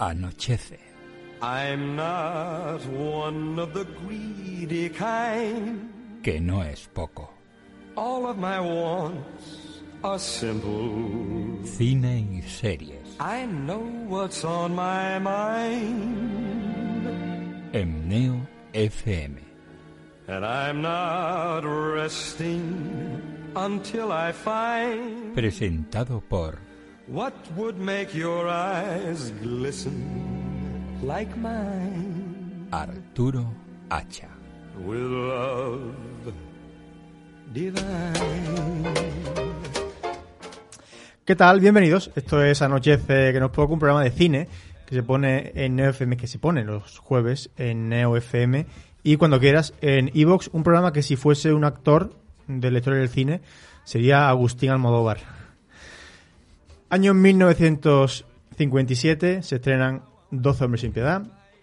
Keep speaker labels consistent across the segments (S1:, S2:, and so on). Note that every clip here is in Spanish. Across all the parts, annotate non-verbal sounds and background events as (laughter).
S1: Anochece.
S2: I'm not one of the greedy kind.
S1: Que no es poco.
S2: All of my wants are simple.
S1: Cine y series.
S2: I know what's on my mind.
S1: En Neo FM.
S2: And I'm not resting until I find
S1: Presentado por
S2: what would make your eyes glisten like mine.
S1: Arturo Hacha.
S2: With love divine.
S3: ¿Qué tal? Bienvenidos. Esto es Anochece, que nos poco un programa de cine que se pone en Neo FM, que se pone los jueves en Neo FM y cuando quieras en Evox, un programa que si fuese un actor de la historia del cine sería Agustín Almodóvar. Año 1957 se estrenan 12 hombres sin piedad,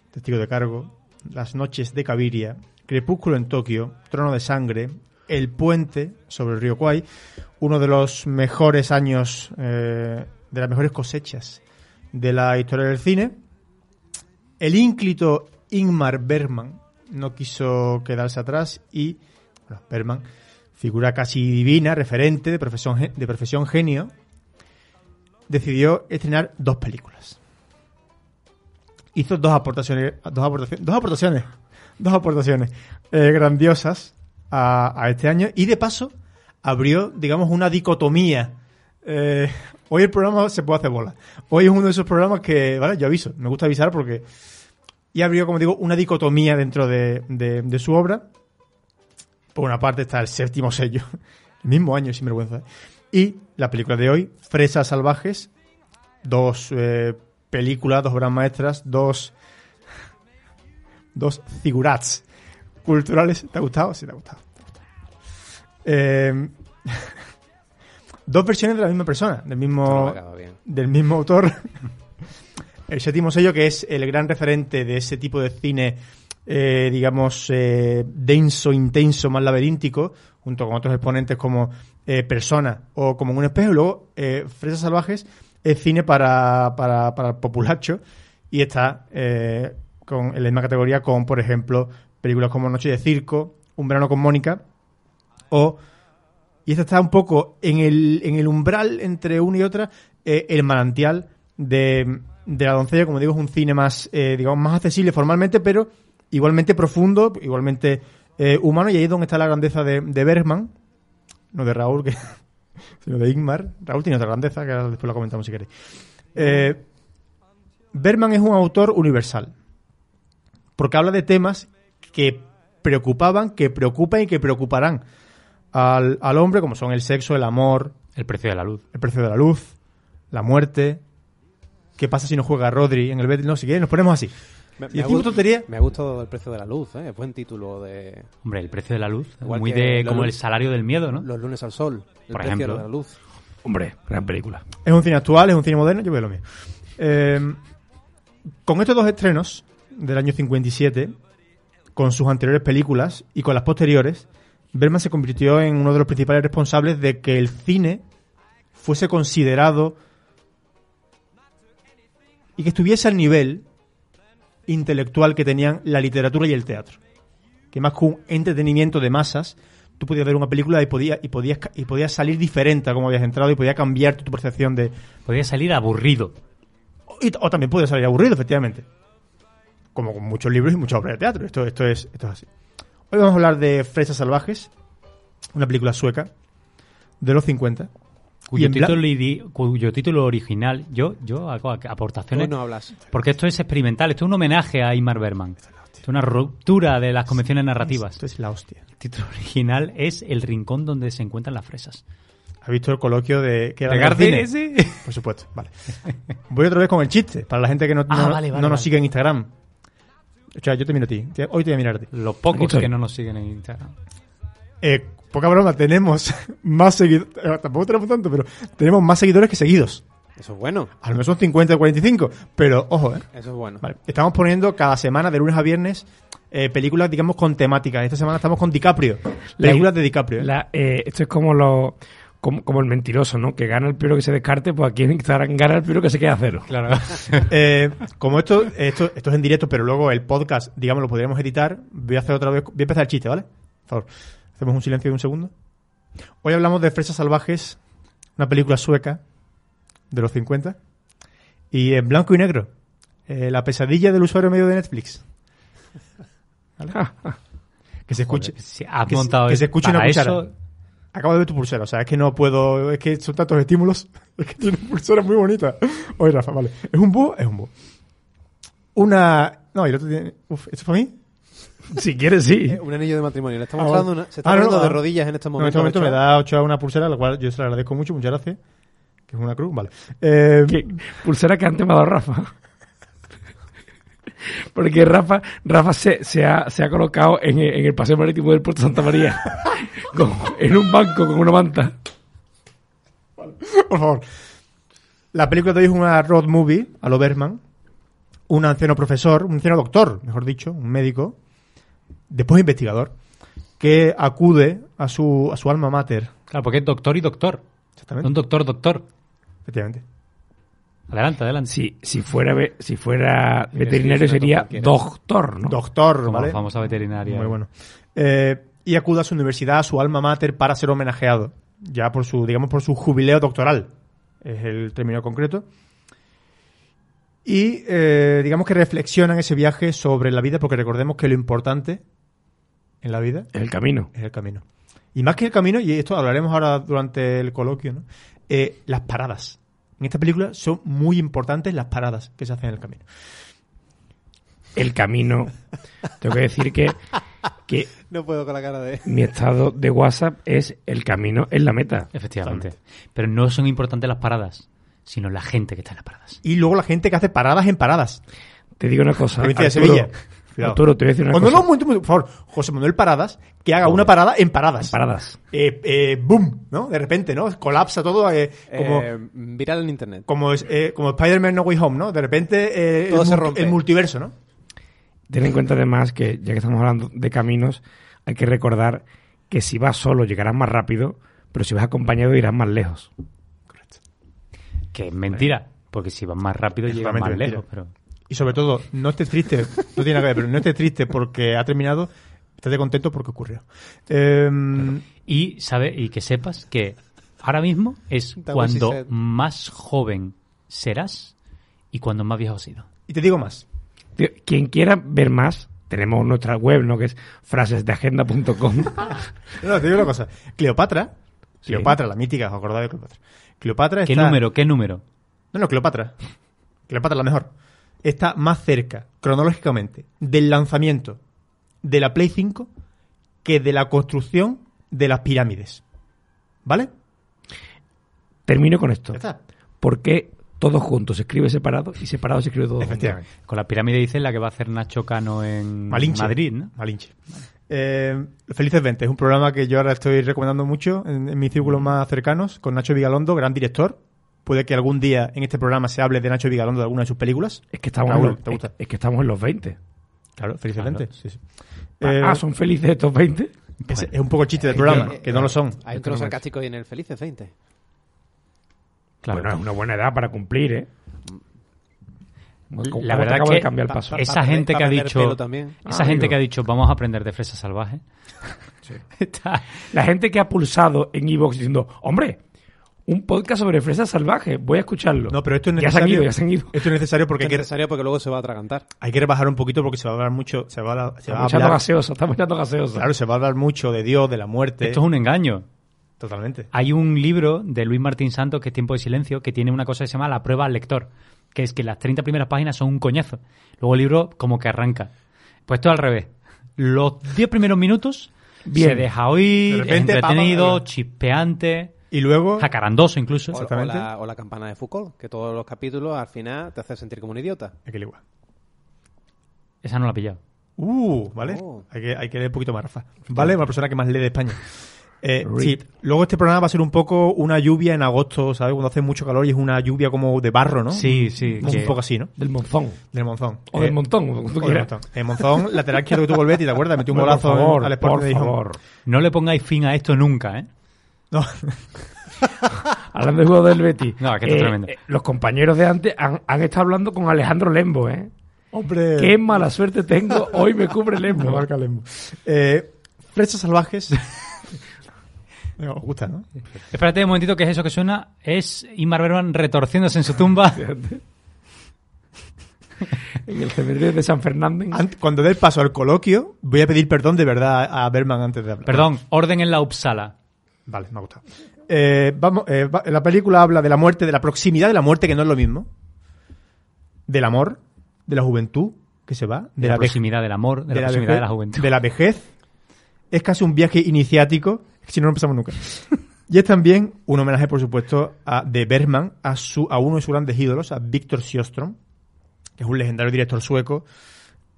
S3: Testigo de cargo, Las noches de Caviria, Crepúsculo en Tokio, Trono de sangre, El puente sobre el río Kwai, uno de los mejores años, eh, de las mejores cosechas de la historia del cine. El ínclito Ingmar Bergman no quiso quedarse atrás y bueno, Bergman, figura casi divina, referente de profesión, de profesión genio, decidió estrenar dos películas. Hizo dos aportaciones, dos aportaciones, dos aportaciones, dos aportaciones eh, grandiosas a, este año y de paso abrió, digamos, una dicotomía. Eh, hoy el programa se puede hacer bola. Hoy es uno de esos programas que, ¿vale? Yo aviso, me gusta avisar porque y abrió, como digo, una dicotomía dentro de, de- de su obra. Por una parte está el séptimo sello, (laughs) el mismo año, sin vergüenza. Y la película de hoy, Fresas Salvajes, dos eh, películas, dos obras maestras, dos, dos figurats culturales. ¿Te ha gustado? Sí, te ha gustado. te ha gustado. Eh, (laughs) dos versiones de la misma persona, del mismo, del mismo autor. (laughs) El séptimo sello, que es el gran referente de ese tipo de cine, eh, digamos, eh, denso, intenso, más laberíntico, junto con otros exponentes como eh, Persona o como en un espejo. Y luego, eh, Fresas Salvajes es cine para, para, para el populacho y está eh, con, en la misma categoría con, por ejemplo, películas como Noche de Circo, Un verano con Mónica o y esta está un poco en el, en el umbral entre una y otra, eh, el manantial de, de la doncella, como digo, es un cine más, eh, digamos, más accesible formalmente, pero igualmente profundo, igualmente humano, y ahí es donde está la grandeza de, de Bergman, no de Raúl, que, (laughs) sino de Ingmar. Raúl tiene otra grandeza, que ahora después la comentamos si queréis. Eh, Bergman es un autor universal, porque habla de temas que preocupaban, que preocupan y que preocuparán al, al hombre, como son el sexo, el amor,
S4: El precio de la luz.
S3: el precio de la luz, la muerte. ¿Qué pasa si no juega Rodri en el Betis? No, si quieres, nos ponemos así.
S5: Me, me ha
S3: decimos
S5: gust-
S3: tontería,
S5: me ha gustado el precio de la luz, ¿eh? buen título de
S4: Hombre, el precio de la luz.
S5: Igual
S4: muy de como el salario del miedo, ¿no?
S5: Los lunes al sol, el
S4: Por
S5: precio
S4: ejemplo.
S5: de la luz.
S4: Hombre, gran película.
S3: es un cine actual, es un cine moderno, yo veo lo mío. Eh, con estos dos estrenos del año 57, con sus anteriores películas y con las posteriores, Bergman se convirtió en uno de los principales responsables de que el cine fuese considerado y que estuviese al nivel intelectual que tenían la literatura y el teatro. Que más que un entretenimiento de masas, tú podías ver una película y podías, y podías, y podías salir diferente a cómo habías entrado y podía cambiar tu percepción de...
S4: Podría salir aburrido.
S3: y- o también podías salir aburrido, efectivamente. Como con muchos libros y muchas obras de teatro. Esto, esto, es, esto es así. Hoy vamos a hablar de Fresas Salvajes, una película sueca de los 50.
S4: Cuyo título, idi- cuyo título original, yo, yo hago ac- aportaciones.
S5: Tú no hablas.
S4: Porque esto es experimental, esto es un homenaje a Ingmar Bergman. Esto es una ruptura de las convenciones narrativas.
S3: Esto es la hostia.
S4: El título (laughs) original es El rincón donde se encuentran las fresas.
S3: ¿Has visto el coloquio de que
S4: ¿De ese? (laughs)
S3: Por supuesto, vale. Voy otra vez con el chiste, para la gente que no,
S4: Ah,
S3: no-
S4: vale, vale,
S3: no nos
S4: vale.
S3: sigue en Instagram. O sea, yo te miro a ti. Hoy te voy a mirar a ti.
S4: Los pocos que no nos siguen en Instagram.
S3: Eh, poca broma, tenemos (laughs) más seguidores. Tampoco tenemos tanto, pero tenemos más seguidores que seguidos.
S5: Eso es bueno.
S3: A lo mejor son 50 o 45, pero ojo, ¿eh?
S5: Eso es bueno.
S3: Vale. Estamos poniendo cada semana, de lunes a viernes, eh, películas, digamos, con temática. Esta semana estamos con DiCaprio. Películas de DiCaprio. ¿eh?
S6: La- eh, esto es como los como, como el mentiroso, ¿no? Que gana el primero que se descarte, pues aquí en Instagram gana el primero que se queda a cero.
S4: Claro. (laughs)
S3: Eh, como esto, esto, esto es en directo, pero luego el podcast, digamos, lo podríamos editar, voy a hacer otra vez, voy a empezar el chiste, ¿vale? Por favor, hacemos un silencio de un segundo. Hoy hablamos de Fresas Salvajes, una película sueca de los 50, y en blanco y negro, eh, la pesadilla del usuario medio de Netflix. ¿Vale? que se escuche.
S4: Has
S3: que se- que se escuche
S4: para
S3: una cuchara.
S4: eso,
S3: Acabo de ver tu pulsera, o sea, es que no puedo, es que son tantos estímulos, (laughs) es que tiene pulsera muy bonita. Oye, Rafa, vale. ¿Es un búho? Es un búho. Una... No, y el otro tiene... Uf, ¿esto es para mí? (laughs)
S6: Si quieres, sí.
S5: Eh, Un anillo de matrimonio. Le está
S3: Ah,
S5: una, se está
S3: Ah, no,
S5: de
S3: ah.
S5: rodillas en estos
S3: No, en este
S5: momentos.
S3: momento me
S5: Ochoa.
S3: da 8 a una pulsera, la cual yo se la agradezco mucho, muchas gracias. Que es una cruz, vale. Eh,
S6: pulsera que antes me ha dado Rafa. (laughs) Porque Rafa, Rafa se, se, ha, se ha colocado en, el- en el paseo marítimo del puerto Santa María. (laughs) Con- en un banco con una manta.
S3: por favor. La película de hoy es una road movie, a lo Bergman. Un anciano profesor, un anciano doctor, mejor dicho, un médico, después investigador, que acude a su, a su alma mater.
S4: claro, porque es doctor y doctor.
S3: Exactamente.
S4: Un doctor, doctor.
S3: Efectivamente.
S4: Adelante, adelante.
S6: Si, si fuera, ve- si fuera veterinario sería doctor, ¿no?
S3: Doctor,
S4: Como
S3: ¿vale?
S4: la famosa veterinaria.
S3: Muy bueno. Eh, y acude a su universidad, a su alma mater, para ser homenajeado. Ya por su, digamos, por su jubileo doctoral. Es el término concreto. Y eh, digamos que reflexiona en ese viaje sobre la vida, porque recordemos que lo importante en la vida
S6: El camino.
S3: es el camino. Y más que el camino, y esto hablaremos ahora durante el coloquio, ¿no? Eh, las paradas. En esta película son muy importantes las paradas que se hacen en el camino.
S6: El camino. Tengo que decir que, que (laughs)
S5: No puedo con la cara de.
S6: mi estado de WhatsApp es el camino en la meta.
S4: Efectivamente. Pero no son importantes las paradas, sino la gente que está en las paradas.
S3: Y luego la gente que hace paradas en paradas.
S6: Te digo una cosa.
S3: Provincia de Sevilla. Cuidado.
S6: Arturo, te voy a decir una
S3: no,
S6: cosa.
S3: no, momento, por favor. José Manuel Paradas, que haga una parada en paradas.
S6: Paradas.
S3: Eh, eh, boom, ¿no? De repente, ¿no? Colapsa todo eh, como,
S5: Eh, viral en internet.
S3: como, es- eh, como Spider-Man No Way Home, ¿no? De repente eh,
S5: Todo
S3: el,
S5: se rompe.
S3: el multiverso, ¿no?
S6: Ten en cuenta además que, ya que estamos hablando de caminos, hay que recordar que si vas solo llegarás más rápido, pero si vas acompañado irás más lejos.
S4: Que es mentira, porque si vas más rápido llegas más
S3: mentira.
S4: lejos. Pero
S3: Y sobre todo, no estés triste, no tiene nada que ver, pero no estés triste porque ha terminado, estate contento porque ocurrió. Eh,
S4: Y, sabe, y que sepas que ahora mismo es cuando más joven serás y cuando más viejo has sido.
S3: y te digo más.
S6: Quien quiera ver más, tenemos nuestra web, ¿no? Que es frasesdeagenda.com. (laughs)
S3: No, te digo una cosa. Cleopatra,
S6: Sí.
S3: Cleopatra, la mítica, ¿os acordáis de Cleopatra? Cleopatra
S4: ¿Qué
S3: está...
S4: número? ¿Qué número?
S3: No, no, Cleopatra. Cleopatra la mejor. Está más cerca, cronológicamente, del lanzamiento de la Play 5 que de la construcción de las pirámides. ¿Vale?
S6: Termino con esto.
S3: Ya está.
S6: ¿Por qué todo junto se escribe separado y separado se escribe todo junto?
S3: Efectivamente.
S4: Con la pirámide dice la que va a hacer Nacho Cano en
S3: Malinche.
S4: Madrid, ¿no?
S3: Malinche. Eh, Felices 20 es un programa que yo ahora estoy recomendando mucho en, en mis círculos más cercanos con Nacho Vigalondo, gran director. Puede que algún día en este programa se hable de Nacho Vigalondo de alguna de sus películas.
S6: Es que estamos,
S3: Raúl,
S6: en los,
S3: ¿te gusta?
S6: es, es que estamos en los 20.
S3: Claro, Felices
S4: Claro.
S3: 20. Sí, sí.
S6: Ah,
S3: Eh,
S6: ah, ¿son felices estos 20?
S3: es, es un poco el chiste del programa,
S5: Eh,
S3: que no lo son.
S5: Hay un tono sarcástico en el Felices 20.
S4: Claro.
S6: Bueno, es una buena edad para cumplir, ¿eh? ¿Cómo- cómo
S4: La verdad que
S6: cambiar el
S5: pa-
S6: paso.
S5: pa-
S4: Esa gente que ha dicho-
S5: también.
S4: Esa
S6: Ah,
S4: gente
S6: amigo.
S4: que ha dicho, vamos a aprender de fresa salvaje. (laughs) (laughs) Está-
S6: La gente que ha pulsado en Evox diciendo, hombre, un podcast sobre fresas salvajes, voy a escucharlo.
S3: No, pero esto es
S6: ya se han
S3: necesario.
S6: ido, ya se han ido.
S3: Esto es necesario porque
S5: Es
S3: hay que,
S5: necesario porque luego se va a atragantar.
S3: hay que rebajar un poquito porque se va a hablar mucho, se va a, se va a hablar,
S6: gaseosa, estamos echando gaseosa.
S3: claro, se va a hablar mucho de Dios, de la muerte.
S4: Esto es un engaño.
S3: Totalmente.
S4: Hay un libro de Luis Martín Santos, que es Tiempo de Silencio, que tiene una cosa que se llama La prueba al lector, que es que las 30 primeras páginas son un coñazo. Luego el libro como que arranca. Pues esto al revés. Los 10 primeros minutos
S6: Bien.
S4: se deja oír,
S3: De repente,
S4: es entretenido, chispeante,
S3: Y luego,
S4: jacarandoso incluso.
S5: O, la, o la campana de Foucault, que todos los capítulos al final te hacen sentir como un idiota.
S3: hay que leer igual.
S4: Esa no la he pillado.
S3: Uh, ¿vale?
S5: Oh.
S3: Hay, que, hay que leer un poquito más, Rafa. ¿Vale? Una persona que más lee de España. Eh, sí, luego este programa va a ser un poco una lluvia en agosto, ¿sabes? Cuando hace mucho calor y es una lluvia como de barro, ¿no?
S4: Sí, sí.
S3: Un poco así, ¿no?
S6: Del monzón.
S3: Del Monzón.
S6: O del
S3: Eh,
S6: montón, como tú
S3: o del. Monzón. El Monzón, lateral izquierdo que tuvo el Betis, ¿te acuerdas? Metió un
S6: Bueno,
S3: golazo
S6: por favor,
S3: al Sporting
S6: por
S3: de
S6: favor.
S4: No le pongáis fin a esto nunca, ¿eh?
S3: No. (laughs)
S6: hablando del juego del Betis.
S4: No, es que esto es tremendo.
S6: los compañeros de antes han, han estado hablando con Alejandro Lembo, ¿eh?
S3: Hombre.
S6: Qué mala suerte tengo, hoy me cubre (laughs)
S3: Me
S6: Lembo.
S3: marca Lembo. Eh, Flechas salvajes. (laughs) Os gusta, ¿no?
S4: Espérate un momentito, que es eso que suena? Es Ingmar Bergman retorciéndose en su tumba. (laughs)
S6: En el cementerio de San Fernando.
S3: Cuando dé el paso al coloquio, voy a pedir perdón de verdad a Berman antes de hablar.
S4: Perdón, orden en la Uppsala.
S3: Vale, me ha gustado. Eh, vamos, eh, va- la película habla de la muerte, de la proximidad de la muerte, que no es lo mismo. Del amor, de la juventud que se va,
S4: De la, proximidad del amor, de, la proximidad
S3: vejez-
S4: de la juventud.
S3: de la vejez. Es casi un viaje iniciático, si no, no empezamos nunca. Y es también un homenaje, por supuesto, a, de Bergman a, su, a uno de sus grandes ídolos, a Víctor Sjöström, que es un legendario director sueco.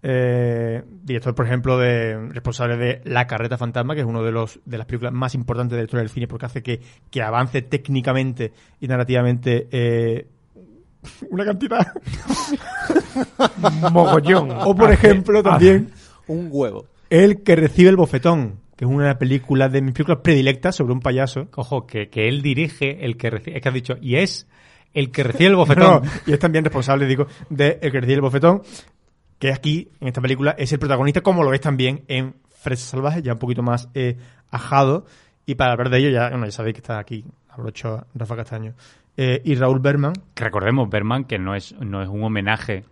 S3: eh, director, por ejemplo, de responsable de La Carreta Fantasma, que es uno de los de las películas más importantes de la historia del cine, porque hace que, que avance técnicamente y narrativamente eh, una cantidad.
S6: Mogollón. (laughs)
S3: O, por ejemplo, también
S5: Un huevo.
S3: El que recibe el bofetón, que es una película de mis películas predilectas sobre un payaso.
S4: Ojo, que, que él dirige el que recibe. Es que has dicho, y es el que recibe el (laughs) bofetón.
S3: No, y es también responsable, digo, de El que recibe el bofetón, que aquí, en esta película, es el protagonista, como lo es también en Fresa Salvaje, ya un poquito más eh, ajado. Y para hablar de ello, ya, bueno, ya sabéis que está aquí, abrocho Rafa Castaño. Eh, y Raúl Berman,
S4: Que recordemos, Berman, que no es, no es un homenaje.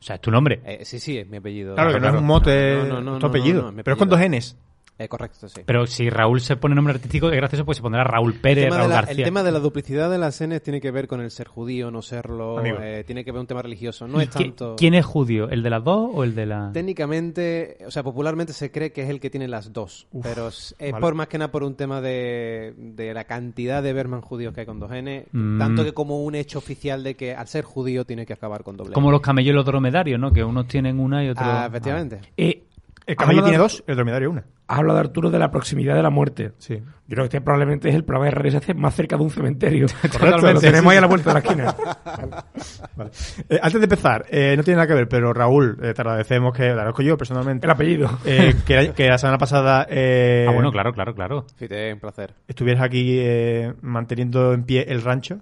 S4: O sea, es tu nombre.
S5: Eh, sí, sí, es mi apellido.
S3: claro, que no
S4: claro.
S3: es un mote,
S5: No, no, no,
S3: tu
S5: no,
S3: apellido,
S5: no, no, mi
S3: pero es con
S5: apellido.
S3: dos Ns.
S5: Eh, correcto, sí.
S4: Pero si Raúl se pone nombre artístico, es gracioso, pues se pondrá Raúl Pérez, Raúl
S5: la,
S4: García.
S5: el tema de la duplicidad de las Ns tiene que ver con el ser judío, no serlo, eh, tiene que ver un tema religioso, no
S4: ¿Y
S5: es tanto...
S4: ¿Quién es judío? ¿El de las dos o el de la...?
S5: Técnicamente, o sea, popularmente se cree que es el que tiene las dos,
S3: Uf,
S5: pero es
S3: vale.
S5: por más que nada por un tema de, de la cantidad de Berman judíos que hay con dos N,
S4: Mm.
S5: tanto que como un hecho oficial de que al ser judío tiene que acabar con doble.
S4: Como los camellos y los dromedarios, ¿no? Que unos tienen una y otros...
S5: Ah, efectivamente.
S6: Eh,
S3: El camello
S6: habla
S3: tiene
S6: de-
S3: dos, el dromedario una.
S6: Has hablado, Arturo, de la proximidad de la muerte.
S3: Sí.
S6: Yo creo que este probablemente es el programa de radio se hace más cerca de un cementerio. (laughs)
S4: Totalmente,
S6: Lo
S4: sí,
S6: tenemos
S4: sí,
S6: ahí a
S4: sí.
S6: la vuelta de la esquina. (laughs)
S3: Vale. Eh, antes de empezar, eh, no tiene nada que ver, pero Raúl, eh, te agradecemos que, te agradezco yo personalmente,
S6: El apellido.
S3: eh, que, la, que la semana pasada eh,
S4: Ah, bueno, claro, claro, claro.
S5: Fíjate, un placer.
S3: estuvieras aquí eh, manteniendo en pie el rancho.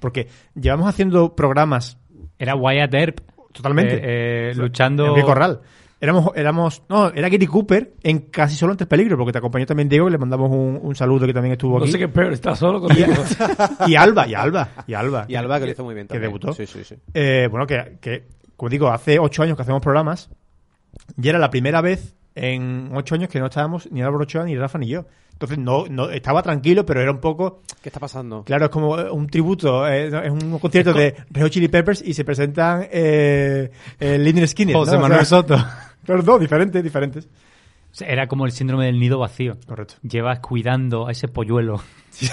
S3: Porque llevamos haciendo programas
S4: Era Wyatt Earp.
S3: totalmente.
S4: eh, eh, luchando...
S3: En Corral. Éramos, éramos, no, era Gary Cooper en casi solo antes peligro, porque te acompañó también Diego, que le mandamos un, un saludo que también estuvo
S6: No
S3: aquí.
S6: sé qué es peor, está solo contigo. (laughs)
S3: Y Alba, y Alba, y Alba.
S5: Y Alba, que lo hizo muy bien
S3: que debutó.
S5: Sí, sí, sí.
S3: Eh, bueno, que, que, como digo, hace ocho años que hacemos programas y era la primera vez en ocho años que no estábamos ni Álvaro Ochoa, ni Rafa, ni yo. Entonces, no, no estaba tranquilo, pero era un poco...
S5: ¿Qué está pasando?
S3: Claro, es como eh, un tributo, eh, es un concierto de Red Chili Peppers y se presentan eh, eh, Skynyrd.
S4: José
S3: ¿no? O
S4: Manuel
S3: sea,
S4: Soto.
S3: Claro, no, diferentes, diferentes.
S4: O sea, Era como el síndrome del nido vacío.
S3: Correcto.
S4: Llevas cuidando a ese polluelo. (laughs)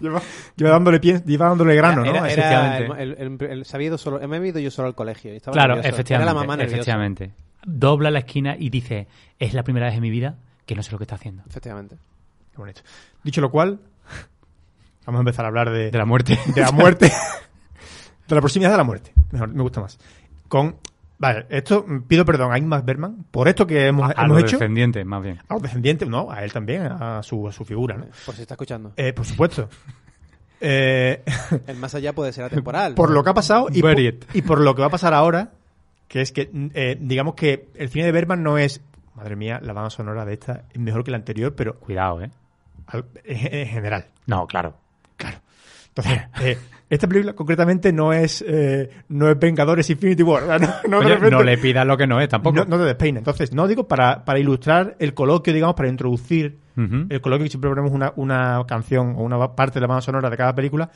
S3: Lleva, lleva dándole pie, lleva dándole grano,
S5: era,
S3: ¿no?
S5: era-
S4: efectivamente.
S5: el, el- el- el- se había ido solo, me había ido yo solo al colegio. y estaba
S4: Claro,
S5: nervioso.
S4: efectivamente.
S5: Era la mamá nerviosa.
S4: efectivamente. Dobla la esquina y dice, es la primera vez en mi vida que no sé lo que está haciendo.
S5: Efectivamente.
S3: Qué bonito. Dicho lo cual, vamos a empezar a hablar de,
S4: De la muerte.
S3: de la muerte. (laughs) de la proximidad de la muerte. Mejor, me gusta más. Con. Vale, esto mm, pido perdón a Ingmar Bergman por esto que hemos,
S4: a
S3: hemos
S4: los
S3: hecho.
S4: descendientes, más bien.
S3: A los descendientes, no, a él también, a su, a su figura, ¿no?
S5: Por si está escuchando.
S3: Eh, por supuesto. (laughs) Eh,
S5: El más allá puede ser atemporal. (laughs)
S3: por lo que ha pasado y por, y por lo que va a pasar ahora, que es que, eh, digamos que el cine de Bergman no es. Madre mía, la banda sonora de esta es mejor que la anterior, pero
S4: Cuidado, ¿eh?
S3: al- en, en general.
S4: No, claro.
S3: Claro. Entonces, eh, esta película concretamente no es eh, no es Vengadores Infinity War. (laughs) No, no, repente-
S4: no le pidas lo que no es tampoco.
S3: no, no te despeina. Entonces, no digo para, para ilustrar el coloquio, digamos, para introducir el coloquio que siempre ponemos una, una canción o una parte de la banda sonora de cada película.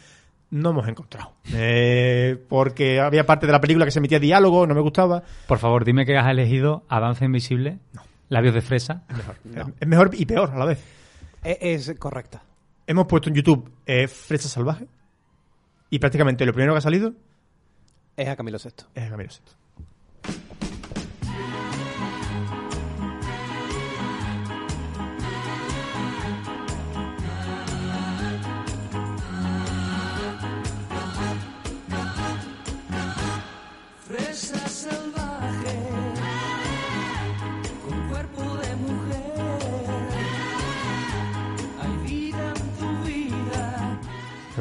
S3: No hemos encontrado. (laughs) Eh, porque había parte de la película que se emitía diálogo, no me gustaba.
S4: Por favor, dime que has elegido a Danza Invisible, Labios de Fresa.
S5: No.
S3: Es mejor y peor a la vez.
S5: Es, es correcta.
S3: Hemos puesto en YouTube eh, Fresa Salvaje y prácticamente lo primero que ha salido
S5: Es a Camilo VI.
S3: es Camilo Sesto.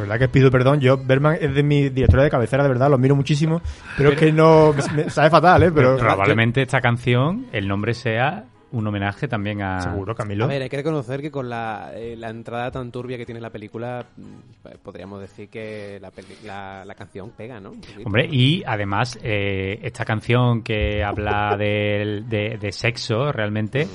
S3: Verdad que pido perdón. Yo, Berman es de mi directora de cabecera, de verdad, lo miro muchísimo. Pero, es que no. Me, me sabe fatal, ¿eh? Pero.
S4: Probablemente esta canción, el nombre sea un homenaje también a...
S3: Seguro, Camilo.
S5: A ver, hay que reconocer que con la, eh, la entrada tan turbia que tiene la película, mm, podríamos decir que la, peli- la, la canción pega, ¿no?
S4: Hombre, y además, eh, esta canción que habla (laughs) de, de sexo, realmente,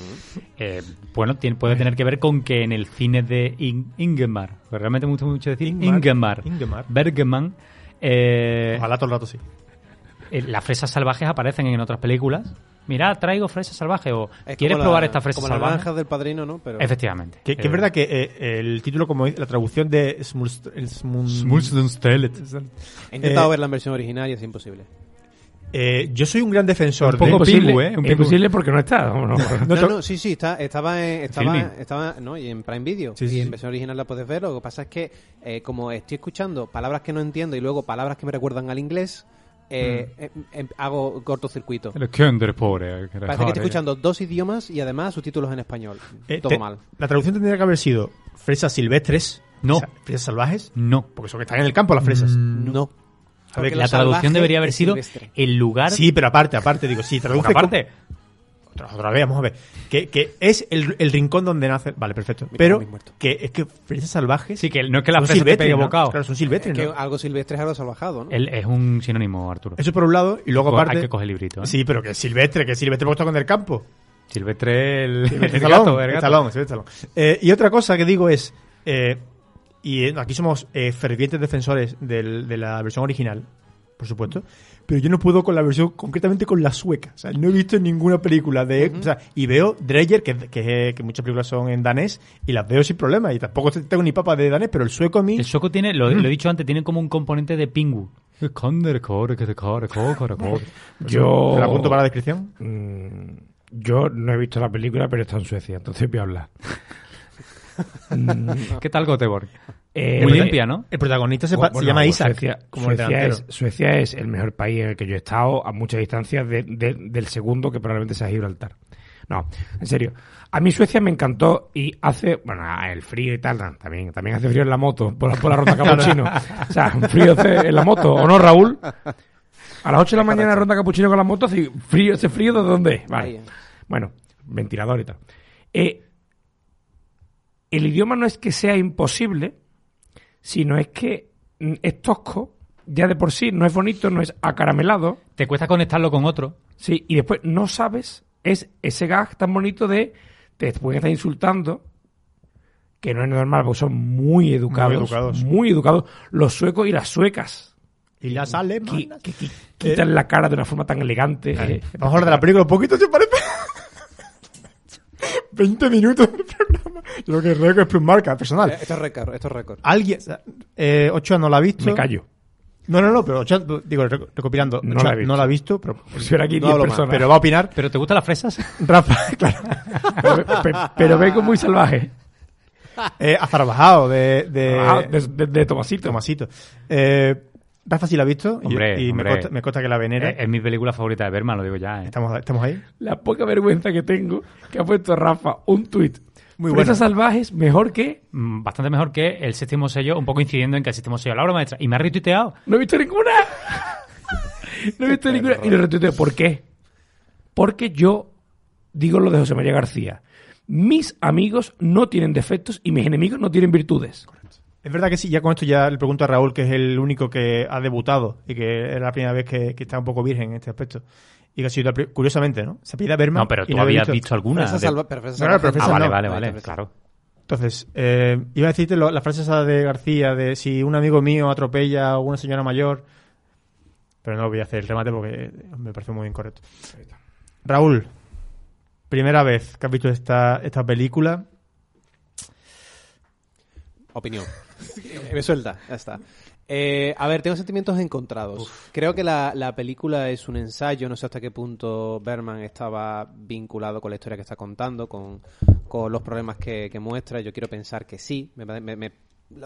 S4: eh, bueno, tiene- puede tener que ver con que en el cine de In- Ingmar, pues realmente me gusta mucho decir
S3: Ingmar,
S4: Ingmar,
S3: Ingmar.
S4: Bergman, eh,
S3: Ojalá todo el rato sí.
S4: eh, las fresas salvajes aparecen en otras películas. Mira, traigo fresas salvajes o
S5: Es
S4: ¿quieres
S5: como
S4: probar
S5: la-
S4: esta fresa
S5: Como las
S4: salvaje?
S5: naranjas del padrino, ¿no? Pero...
S4: Efectivamente.
S3: Que, que es
S4: Eh,
S3: verdad que eh, el título, como la traducción de
S4: Smulstenstelet.
S5: He intentado
S3: Eh,
S5: ver la versión original y es imposible.
S3: Eh, yo soy un gran defensor
S4: Un poco
S3: de
S4: ¿eh? Un
S6: imposible porque no está. (laughs) no, no.
S3: No
S5: sí, sí, está, estaba, en, estaba,
S4: Filming.
S5: estaba no, y en Prime Video.
S3: Sí, sí,
S5: y en
S3: sí.
S5: versión original la puedes ver. Lo que pasa es que, eh, como estoy escuchando palabras que no entiendo y luego palabras que me recuerdan al inglés, eh,
S3: Mm.
S5: em- em- hago cortocircuito.
S4: El Kinder, pobre. que era
S5: Parece que estoy escuchando dos idiomas y además subtítulos en español.
S3: Eh,
S5: Todo
S3: te-
S5: mal.
S3: La traducción tendría que haber sido fresas silvestres.
S4: No.
S3: fresas salvajes.
S4: No.
S3: Porque son que están en el campo las fresas.
S5: No.
S3: A ver,
S5: Porque
S4: La traducción debería haber sido
S5: silvestre.
S4: el lugar...
S3: Sí, pero aparte, aparte, digo, sí, traduce.
S4: Aparte,
S3: Otra, otra vez, vamos a ver. Que, que es el, el rincón donde nace. Vale, perfecto.
S5: Mira,
S3: Pero que es que fresas salvajes.
S4: sí, que no es que la
S3: son
S4: fresa te pegue
S3: ¿no?
S4: bocado.
S3: Claro, son
S5: Es
S3: silvestres,
S5: que
S3: ¿no?
S5: algo silvestre es algo salvajado, ¿no?
S4: Él es un sinónimo, Arturo.
S3: Eso por un lado, y luego
S4: Co-
S3: aparte.
S4: Hay que coger librito. ¿eh?
S3: Sí, pero que es silvestre, que es silvestre porque está con el campo.
S4: Silvestre, el, (laughs) el
S3: Silvestre
S4: el gato.
S3: Stallone, Silvestre Stallone. Eh, y otra cosa que digo es, eh, y eh, aquí somos eh, fervientes defensores del- de la versión original, por supuesto, pero yo no puedo con la versión, concretamente con la sueca. O sea, no he visto ninguna película de... o sea, y veo Dreyer, que, que, que muchas películas son en danés, y las veo sin problema, y tampoco tengo ni papa de danés, pero el sueco a mí...
S4: El sueco tiene, lo,
S3: Mm.
S4: lo he dicho antes, tiene como un componente de pingu. Kinder, core, que te core, core, core, core.
S6: Yo.
S3: ¿Te la apunto para la descripción?
S6: Mm, Yo no he visto la película, pero está en Suecia, entonces voy a hablar. (laughs) Mm,
S4: ¿Qué tal Göteborg?
S6: Eh,
S4: Muy
S6: el-
S4: limpia, ¿no?
S3: El protagonista se, pa-
S6: Bueno,
S3: se llama Isaac,
S6: Suecia,
S3: como
S6: es, Suecia es el mejor país en el que yo he estado a muchas distancias de- de- del segundo que probablemente sea Gibraltar. No, en serio. A mí Suecia me encantó y hace, bueno, el frío y tal, también, también hace frío en la moto, por la, por la ronda (laughs) capuchino. o sea, un frío en la moto, ¿o no, Raúl? A las 8 de la mañana ronda capuchino con la moto, hace frío, ese frío de dónde es? Vale. Bueno, ventilador y tal. Eh, el idioma no es que sea imposible, sino es que mm, es tosco, ya de por sí, no es bonito, no es acaramelado,
S4: Te cuesta conectarlo con otro.
S6: sí, y después no sabes, es ese gag tan bonito de te pueden estar insultando, que no es normal, porque son muy educados,
S3: Muy educados.
S6: muy educados, los suecos y las suecas,
S3: Y las alemanas.
S6: que- que quitan la cara de una forma tan elegante. eh,
S3: Vamos a hablar de la película un poquito, ¿se parece? (laughs) 20 minutos de (laughs) creo que es récord es plus marca personal.
S5: Eh, Esto es récord, esto es récord.
S3: Alguien, eh, Ochoa no la ha visto.
S6: me callo.
S3: No, no, no, pero Ochoa, digo, reco- recopilando,
S6: No
S3: Ochoa
S6: la he visto.
S3: no la ha visto, pero, (laughs)
S6: Si aquí
S3: no
S6: 10
S3: hablo más,
S6: personas.
S3: pero va a opinar.
S4: ¿Pero te gustan las fresas? (laughs)
S3: Rafa, claro.
S6: pero, pe- pero vengo muy salvaje.
S3: Eh, azarabajado de, de,
S6: Ah, de, de- de Tomasito.
S3: Tomasito. Eh, Rafa sí la ha visto. y-
S4: Hombre,
S3: y,
S4: hombre.
S3: Me, consta, me consta que la venera.
S4: es, es mi película favorita de Berman, lo digo ya. ¿eh?
S3: estamos, estamos ahí.
S6: La poca vergüenza que tengo que ha puesto Rafa un tuit.
S3: Muy bueno.
S6: salvajes mejor que...
S4: Mm, Bastante mejor que el séptimo sello, un poco incidiendo en que el séptimo sello la obra maestra. Y me ha retuiteado.
S6: No he visto ninguna. (laughs) no he visto ninguna. Y lo retuiteo. ¿Por qué? Porque yo digo lo de José María García. Mis amigos no tienen defectos y mis enemigos no tienen virtudes.
S3: Es verdad que sí, ya con esto ya le pregunto a Raúl, que es el único que ha debutado y que es la primera vez que, que está un poco virgen en este aspecto. Y que ha sido, la pri- curiosamente, ¿no? Se pide Berman.
S4: No, pero tú
S3: no había
S4: habías visto alguna. De-
S5: salva- pero
S3: No, no, pero
S4: Ah, vale,
S3: no.
S4: vale,
S5: Vale,
S4: claro.
S3: Entonces, eh, iba a decirte lo- la frase esa de García, de si un amigo mío atropella a una señora mayor, pero no voy a hacer el remate porque me parece muy incorrecto. Raúl, primera vez que has visto esta, esta película,
S5: Opinión. (laughs) me suelta, ya está. Eh, a ver, tengo sentimientos encontrados. Creo que la, la película es un ensayo, no sé hasta qué punto Berman estaba vinculado con la historia que está contando, con, con los problemas que, que muestra. Yo quiero pensar que sí, me, me- me-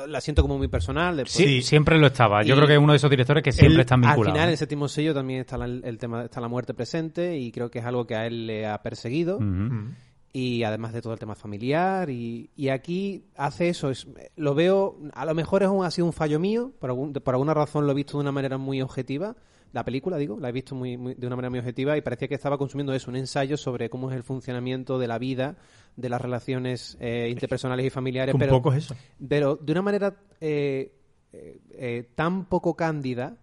S5: la siento como muy personal. después-
S4: Sí, siempre lo estaba. Yo
S5: Y-
S4: creo que es uno de esos directores que siempre
S3: Él,
S4: están
S5: Al
S4: vinculados.
S5: final, en el séptimo sello también está la, el tema, está la muerte presente y creo que es algo que a él le ha perseguido. Y además de todo el tema familiar y, y aquí hace eso es, lo veo a lo mejor es un, ha sido un fallo mío por, algún- por alguna razón lo he visto de una manera muy objetiva la película digo la he visto muy, muy- de una manera muy objetiva y parecía que estaba consumiendo eso un ensayo sobre cómo es el funcionamiento de la vida de las relaciones eh, interpersonales y familiares
S3: Un
S5: pero
S3: poco es eso.
S5: pero de una manera eh, eh, eh, tan poco cándida,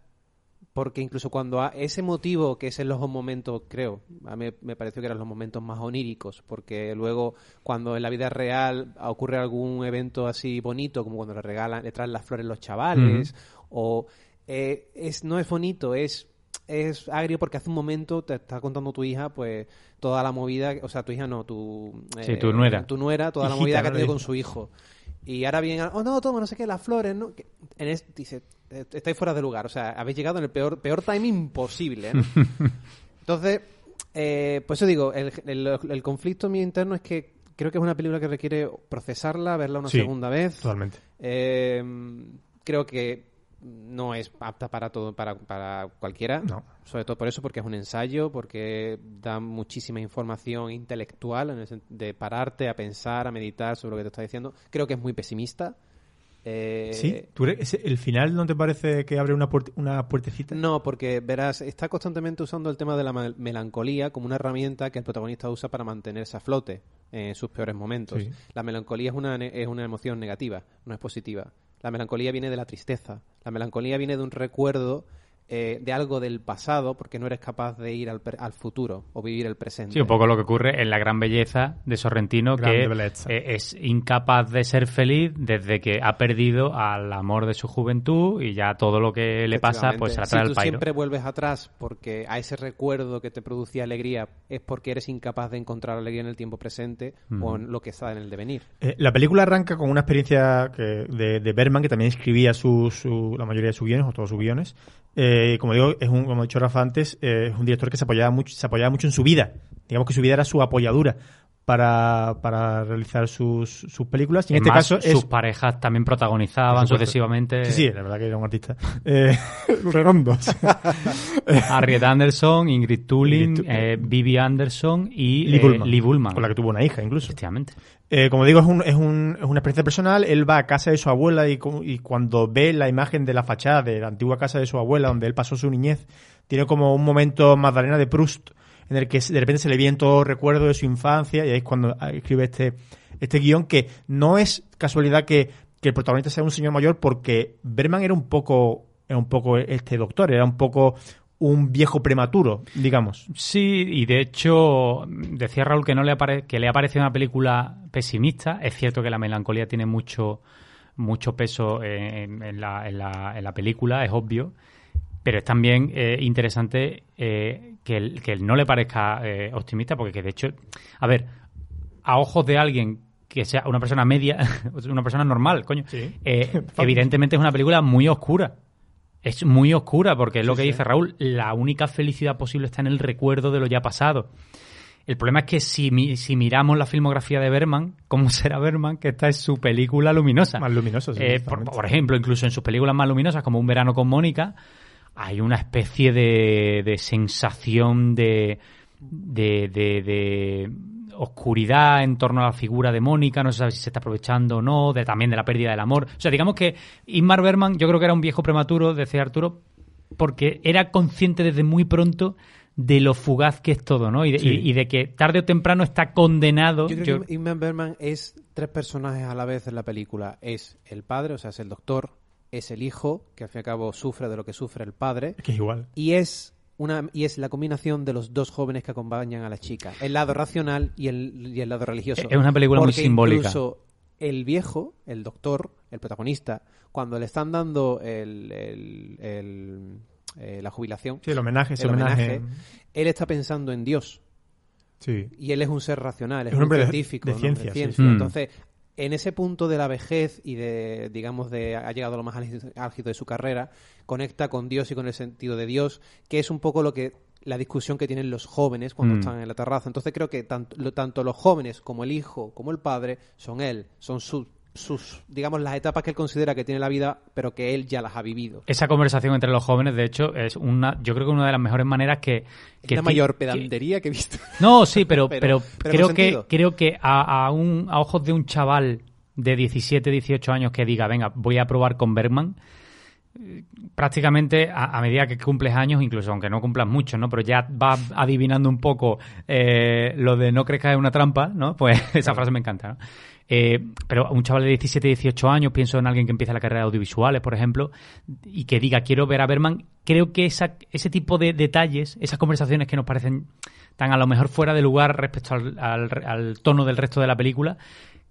S5: porque incluso cuando a ese motivo, que es en los momentos, creo, a mí me pareció que eran los momentos más oníricos, porque luego cuando en la vida real ocurre algún evento así bonito, como cuando le regalan, le traen las flores los chavales, o eh, es, no es bonito, es es agrio porque hace un momento te está contando tu hija pues toda la movida, o sea, tu hija no, tu eh,
S4: Sí, tu nuera.
S5: tu nuera, toda la (laughs) movida que ha tenido con su hijo. Y ahora viene, oh no, toma, no sé qué, las flores, ¿no? Que en es- dice, eh, estáis fuera de lugar, o sea, habéis llegado en el peor, peor timing posible. ¿no? (laughs) Entonces, eh, pues eso digo, el, el- el conflicto mío interno es que creo que es una película que requiere procesarla, verla una
S3: Sí,
S5: segunda vez.
S3: Totalmente.
S5: Eh, creo que no es apta para todo, para, para cualquiera.
S3: No.
S5: Sobre todo por eso, porque es un ensayo, porque da muchísima información intelectual en el de pararte a pensar, a meditar sobre lo que te está diciendo. Creo que es muy pesimista. Eh,
S3: ¿Sí? ¿Tú eres- ese- ¿El final no te parece que abre una, puerte- una puertecita?
S5: No, porque verás, está constantemente usando el tema de la mel- melancolía como una herramienta que el protagonista usa para mantenerse a flote en sus peores momentos.
S3: Sí.
S5: La melancolía es una, es una emoción negativa, no es positiva. La melancolía viene de la tristeza. La melancolía viene de un recuerdo eh, de algo del pasado porque no eres capaz de ir al, pre- al futuro o vivir el presente.
S4: Sí, un poco lo que ocurre en La Gran Belleza de Sorrentino,
S3: Grande
S4: que eh, es incapaz de ser feliz desde que ha perdido al amor de su juventud y ya todo lo que le pasa pues se la
S5: si
S4: trae al
S5: tú
S4: pairo.
S5: siempre vuelves atrás porque a ese recuerdo que te producía alegría es porque eres incapaz de encontrar alegría en el tiempo presente o en lo que está en el devenir.
S3: Eh, la película arranca con una experiencia que, de, de Berman, que también escribía su, su- la mayoría de sus guiones, o todos sus guiones. Eh, como digo, es un, como ha dicho Rafa antes, eh, es un director que se apoyaba mucho, se apoyaba mucho en su vida. Digamos que su vida era su apoyadura para, para realizar sus, sus películas. Y en este caso es...
S4: sus parejas también protagonizaban sucesivamente
S3: Sí, sí, la verdad que era un artista. Eh, (laughs) redondo. (laughs)
S4: Harriet Anderson, Ingrid Tulin,
S3: Ingrid Tu-
S4: eh, Vivi Anderson y
S3: Lee
S4: eh, Lee Bullman.
S3: Con la que tuvo una hija, incluso.
S4: Efectivamente.
S3: Eh, como digo, es, un, es, un- es una experiencia personal. Él va a casa de su abuela y, cu- y cuando ve la imagen de la fachada de la antigua casa de su abuela, donde él pasó su niñez, tiene como un momento Magdalena de Proust, en el que de repente se le viene todo recuerdo de su infancia y ahí es cuando escribe este, este guion que no es casualidad que, que el protagonista sea un señor mayor porque Berman era un poco, era un poco este doctor, era un poco un viejo prematuro, digamos.
S4: Sí, y de hecho decía Raúl que no le apare que le ha parecido una película pesimista. Es cierto que la melancolía tiene mucho mucho peso en, en la, en la- en la película, es obvio. Pero es también eh, interesante eh, que, el- que él no le parezca eh, optimista, porque que de hecho, a ver, a ojos de alguien que sea una persona media, (laughs) una persona normal, coño,
S3: Sí.
S4: eh, (laughs) evidentemente es una película muy oscura. Es muy oscura, porque es lo que dice Raúl, la única felicidad posible está en el recuerdo de lo ya pasado. El problema es que si, mi- si miramos la filmografía de Berman, ¿cómo (laughs) será Berman? Que esta es su película luminosa.
S3: Más luminoso, sí,
S4: Eh, por, por ejemplo, incluso en sus películas más luminosas, como Un verano con Mónica, hay una especie de, de sensación de, de, de- de oscuridad en torno a la figura de Mónica, no se sabe si se está aprovechando o no, de, también de la pérdida del amor. O sea, digamos que Ingmar Berman yo creo que era un viejo prematuro, decía Arturo, porque era consciente desde muy pronto de lo fugaz que es todo, ¿no? Y de,
S3: Sí.
S4: y- y de que tarde o temprano está condenado.
S5: Yo creo
S4: yo-
S5: que Ingmar Bergman es tres personajes a la vez en la película. Es el padre, o sea, es el doctor, es el hijo, que al fin y al cabo sufre de lo que sufre el padre,
S3: Es que es igual.
S5: y es una y es la combinación de los dos jóvenes que acompañan a la chica, el lado racional y el, y el lado religioso.
S4: Es una película muy
S5: Porque
S4: simbólica.
S5: Incluso el viejo, el doctor, el protagonista, cuando le están dando el, el- el- eh, la jubilación,
S3: Sí, el homenaje,
S5: el
S3: homenaje.
S5: homenaje, él está pensando en Dios
S3: Sí.
S5: y él es un ser racional, es,
S3: Es un
S5: un,
S3: hombre de-
S5: científico,
S3: de
S5: ¿no?
S3: ciencia, sí,
S4: sí.
S5: Entonces, en ese punto de la vejez y de, digamos, de ha llegado a lo más álgido de su carrera, conecta con Dios y con el sentido de Dios, que es un poco lo que la discusión que tienen los jóvenes cuando
S4: Mm.
S5: están en la terraza. Entonces creo que tanto, lo- tanto los jóvenes como el hijo como el padre son él, son su sus, digamos, las etapas que él considera que tiene la vida, pero que él ya las ha vivido.
S4: Esa conversación entre los jóvenes, de hecho, es una, yo creo que una de las mejores maneras que... que
S5: la
S4: ti-
S5: mayor pedantería que he visto.
S4: No, sí, pero, (laughs)
S5: Pero-
S4: pero,
S5: pero
S4: creo, que, creo que a, a, un, a ojos de un chaval de 17, 18 años que diga, venga, voy a probar con Bergman, eh, prácticamente a, a medida que cumples años, incluso aunque no cumplas mucho, ¿no? Pero ya vas adivinando un poco eh, lo de no crees que es una trampa, ¿no? Pues (laughs) esa frase me encanta, ¿no? Eh, pero un chaval de 17, 18 años, pienso en alguien que empieza la carrera de audiovisuales, por ejemplo, y que diga quiero ver a Berman, creo que esa, ese tipo de detalles, esas conversaciones que nos parecen tan a lo mejor fuera de lugar respecto al, al- al tono del resto de la película,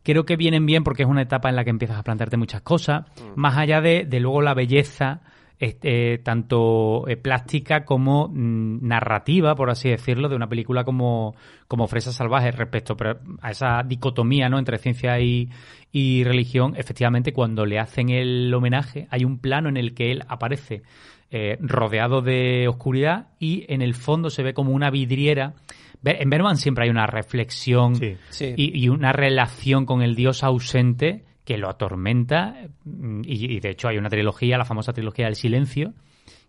S4: creo que vienen bien porque es una etapa en la que empiezas a plantearte muchas cosas, más allá de, de luego la belleza este, tanto eh, plástica como mm, narrativa, por así decirlo, de una película como, como Fresa Salvaje respecto pero, a esa dicotomía ¿no? entre ciencia y, y religión. Efectivamente, cuando le hacen el homenaje, hay un plano en el que él aparece eh, rodeado de oscuridad y en el fondo se ve como una vidriera. En Berman siempre hay una reflexión
S3: Sí.
S5: Sí.
S4: y, y una relación con el dios ausente que lo atormenta. mm, Y, y de hecho hay una trilogía, la famosa trilogía del silencio,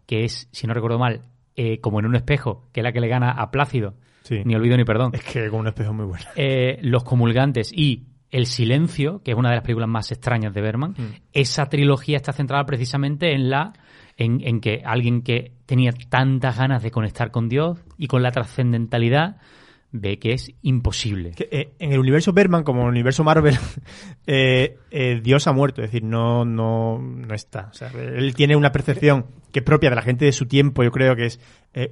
S4: que es, si no recuerdo mal, eh, como en un espejo, que es la que le gana a Plácido.
S3: Sí.
S4: Ni olvido ni perdón.
S3: Es que con un espejo muy bueno.
S4: Eh, Los comulgantes y El silencio, que es una de las películas más extrañas de Berman, esa trilogía está centrada precisamente en la en, en que alguien que tenía tantas ganas de conectar con Dios y con la trascendentalidad ve que es imposible.
S3: Eh, en el universo Berman, como en el universo Marvel, (laughs) eh, eh, Dios ha muerto, es decir, no, no, no está. Él tiene una percepción que es propia de la gente de su tiempo, yo creo que es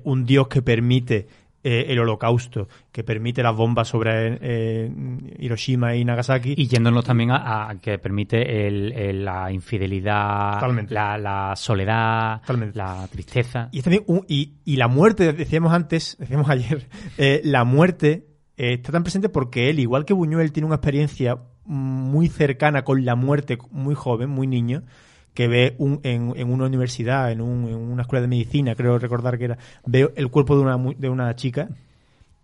S3: un Dios que permite eh, el holocausto, que permite las bombas sobre eh, Hiroshima y Nagasaki.
S4: Y yéndonos también a, a que permite el- el- la infidelidad, la, la soledad,
S3: Totalmente.
S4: la tristeza.
S3: Y, también un- y, y la muerte, decíamos antes, (laughs) decíamos ayer, eh, la muerte eh, está tan presente porque él, igual que Buñuel, tiene una experiencia muy cercana con la muerte muy joven, muy niño, que ve un, en, en una universidad, en, un- en una escuela de medicina, creo recordar que era, ve el cuerpo de una, de una chica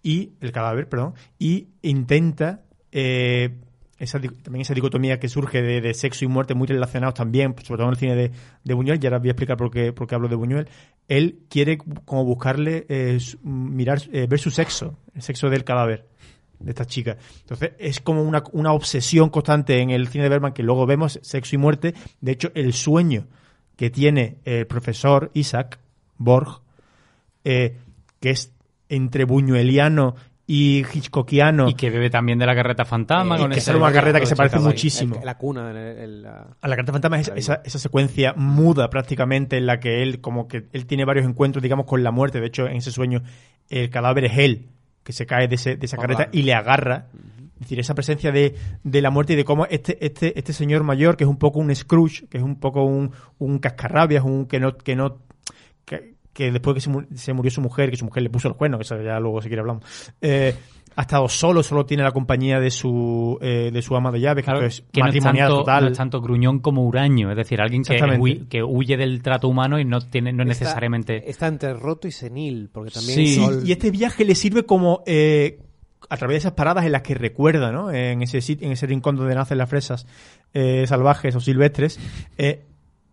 S3: y el cadáver, perdón, y intenta eh, esa, también esa dicotomía que surge de, de sexo y muerte muy relacionados también, sobre todo en el cine de, Buñuel, y ahora voy a explicar por qué, por qué hablo de Buñuel, él quiere como buscarle, eh, mirar, eh, ver su sexo, el sexo del cadáver de esta chica. Entonces es como una, una obsesión constante en el cine de Berman que luego vemos, sexo y muerte. De hecho, el sueño que tiene el profesor Isaac Borg, eh, que es entre buñueliano y hitchcockiano,
S4: Y que bebe también de la carreta fantasma.
S3: Eh,
S4: con
S3: que sale una carreta que se parece muchísimo.
S5: el- la cuna. el- el- la-
S3: a la carta fantasma es esa, esa secuencia muda prácticamente en la que él como que él tiene varios encuentros digamos con la muerte de hecho en ese sueño el cadáver es él que se cae de, ese- de esa carreta y le agarra. Es decir esa presencia de, de la muerte y de cómo este este este señor mayor que es un poco un Scrooge que es un poco un, un cascarrabias un que no que no que, que después que se, se murió su mujer que su mujer le puso el cuerno que eso ya luego si quiere hablamos eh, ha estado solo, solo tiene la compañía de su eh, de su ama de llaves,
S4: Claro,
S3: que es
S4: que no es,
S3: matrimonial
S4: tanto,
S3: total.
S4: no es tanto gruñón como huraño, es decir, alguien que, que huye del trato humano y no tiene no
S5: Está-
S4: necesariamente
S5: Está entre roto y senil, porque también
S4: Sí.
S5: Sol-
S3: Y este viaje le sirve como eh, a través de esas paradas en las que recuerda, ¿no? En ese en ese rincón donde nacen las fresas eh, salvajes o silvestres, eh,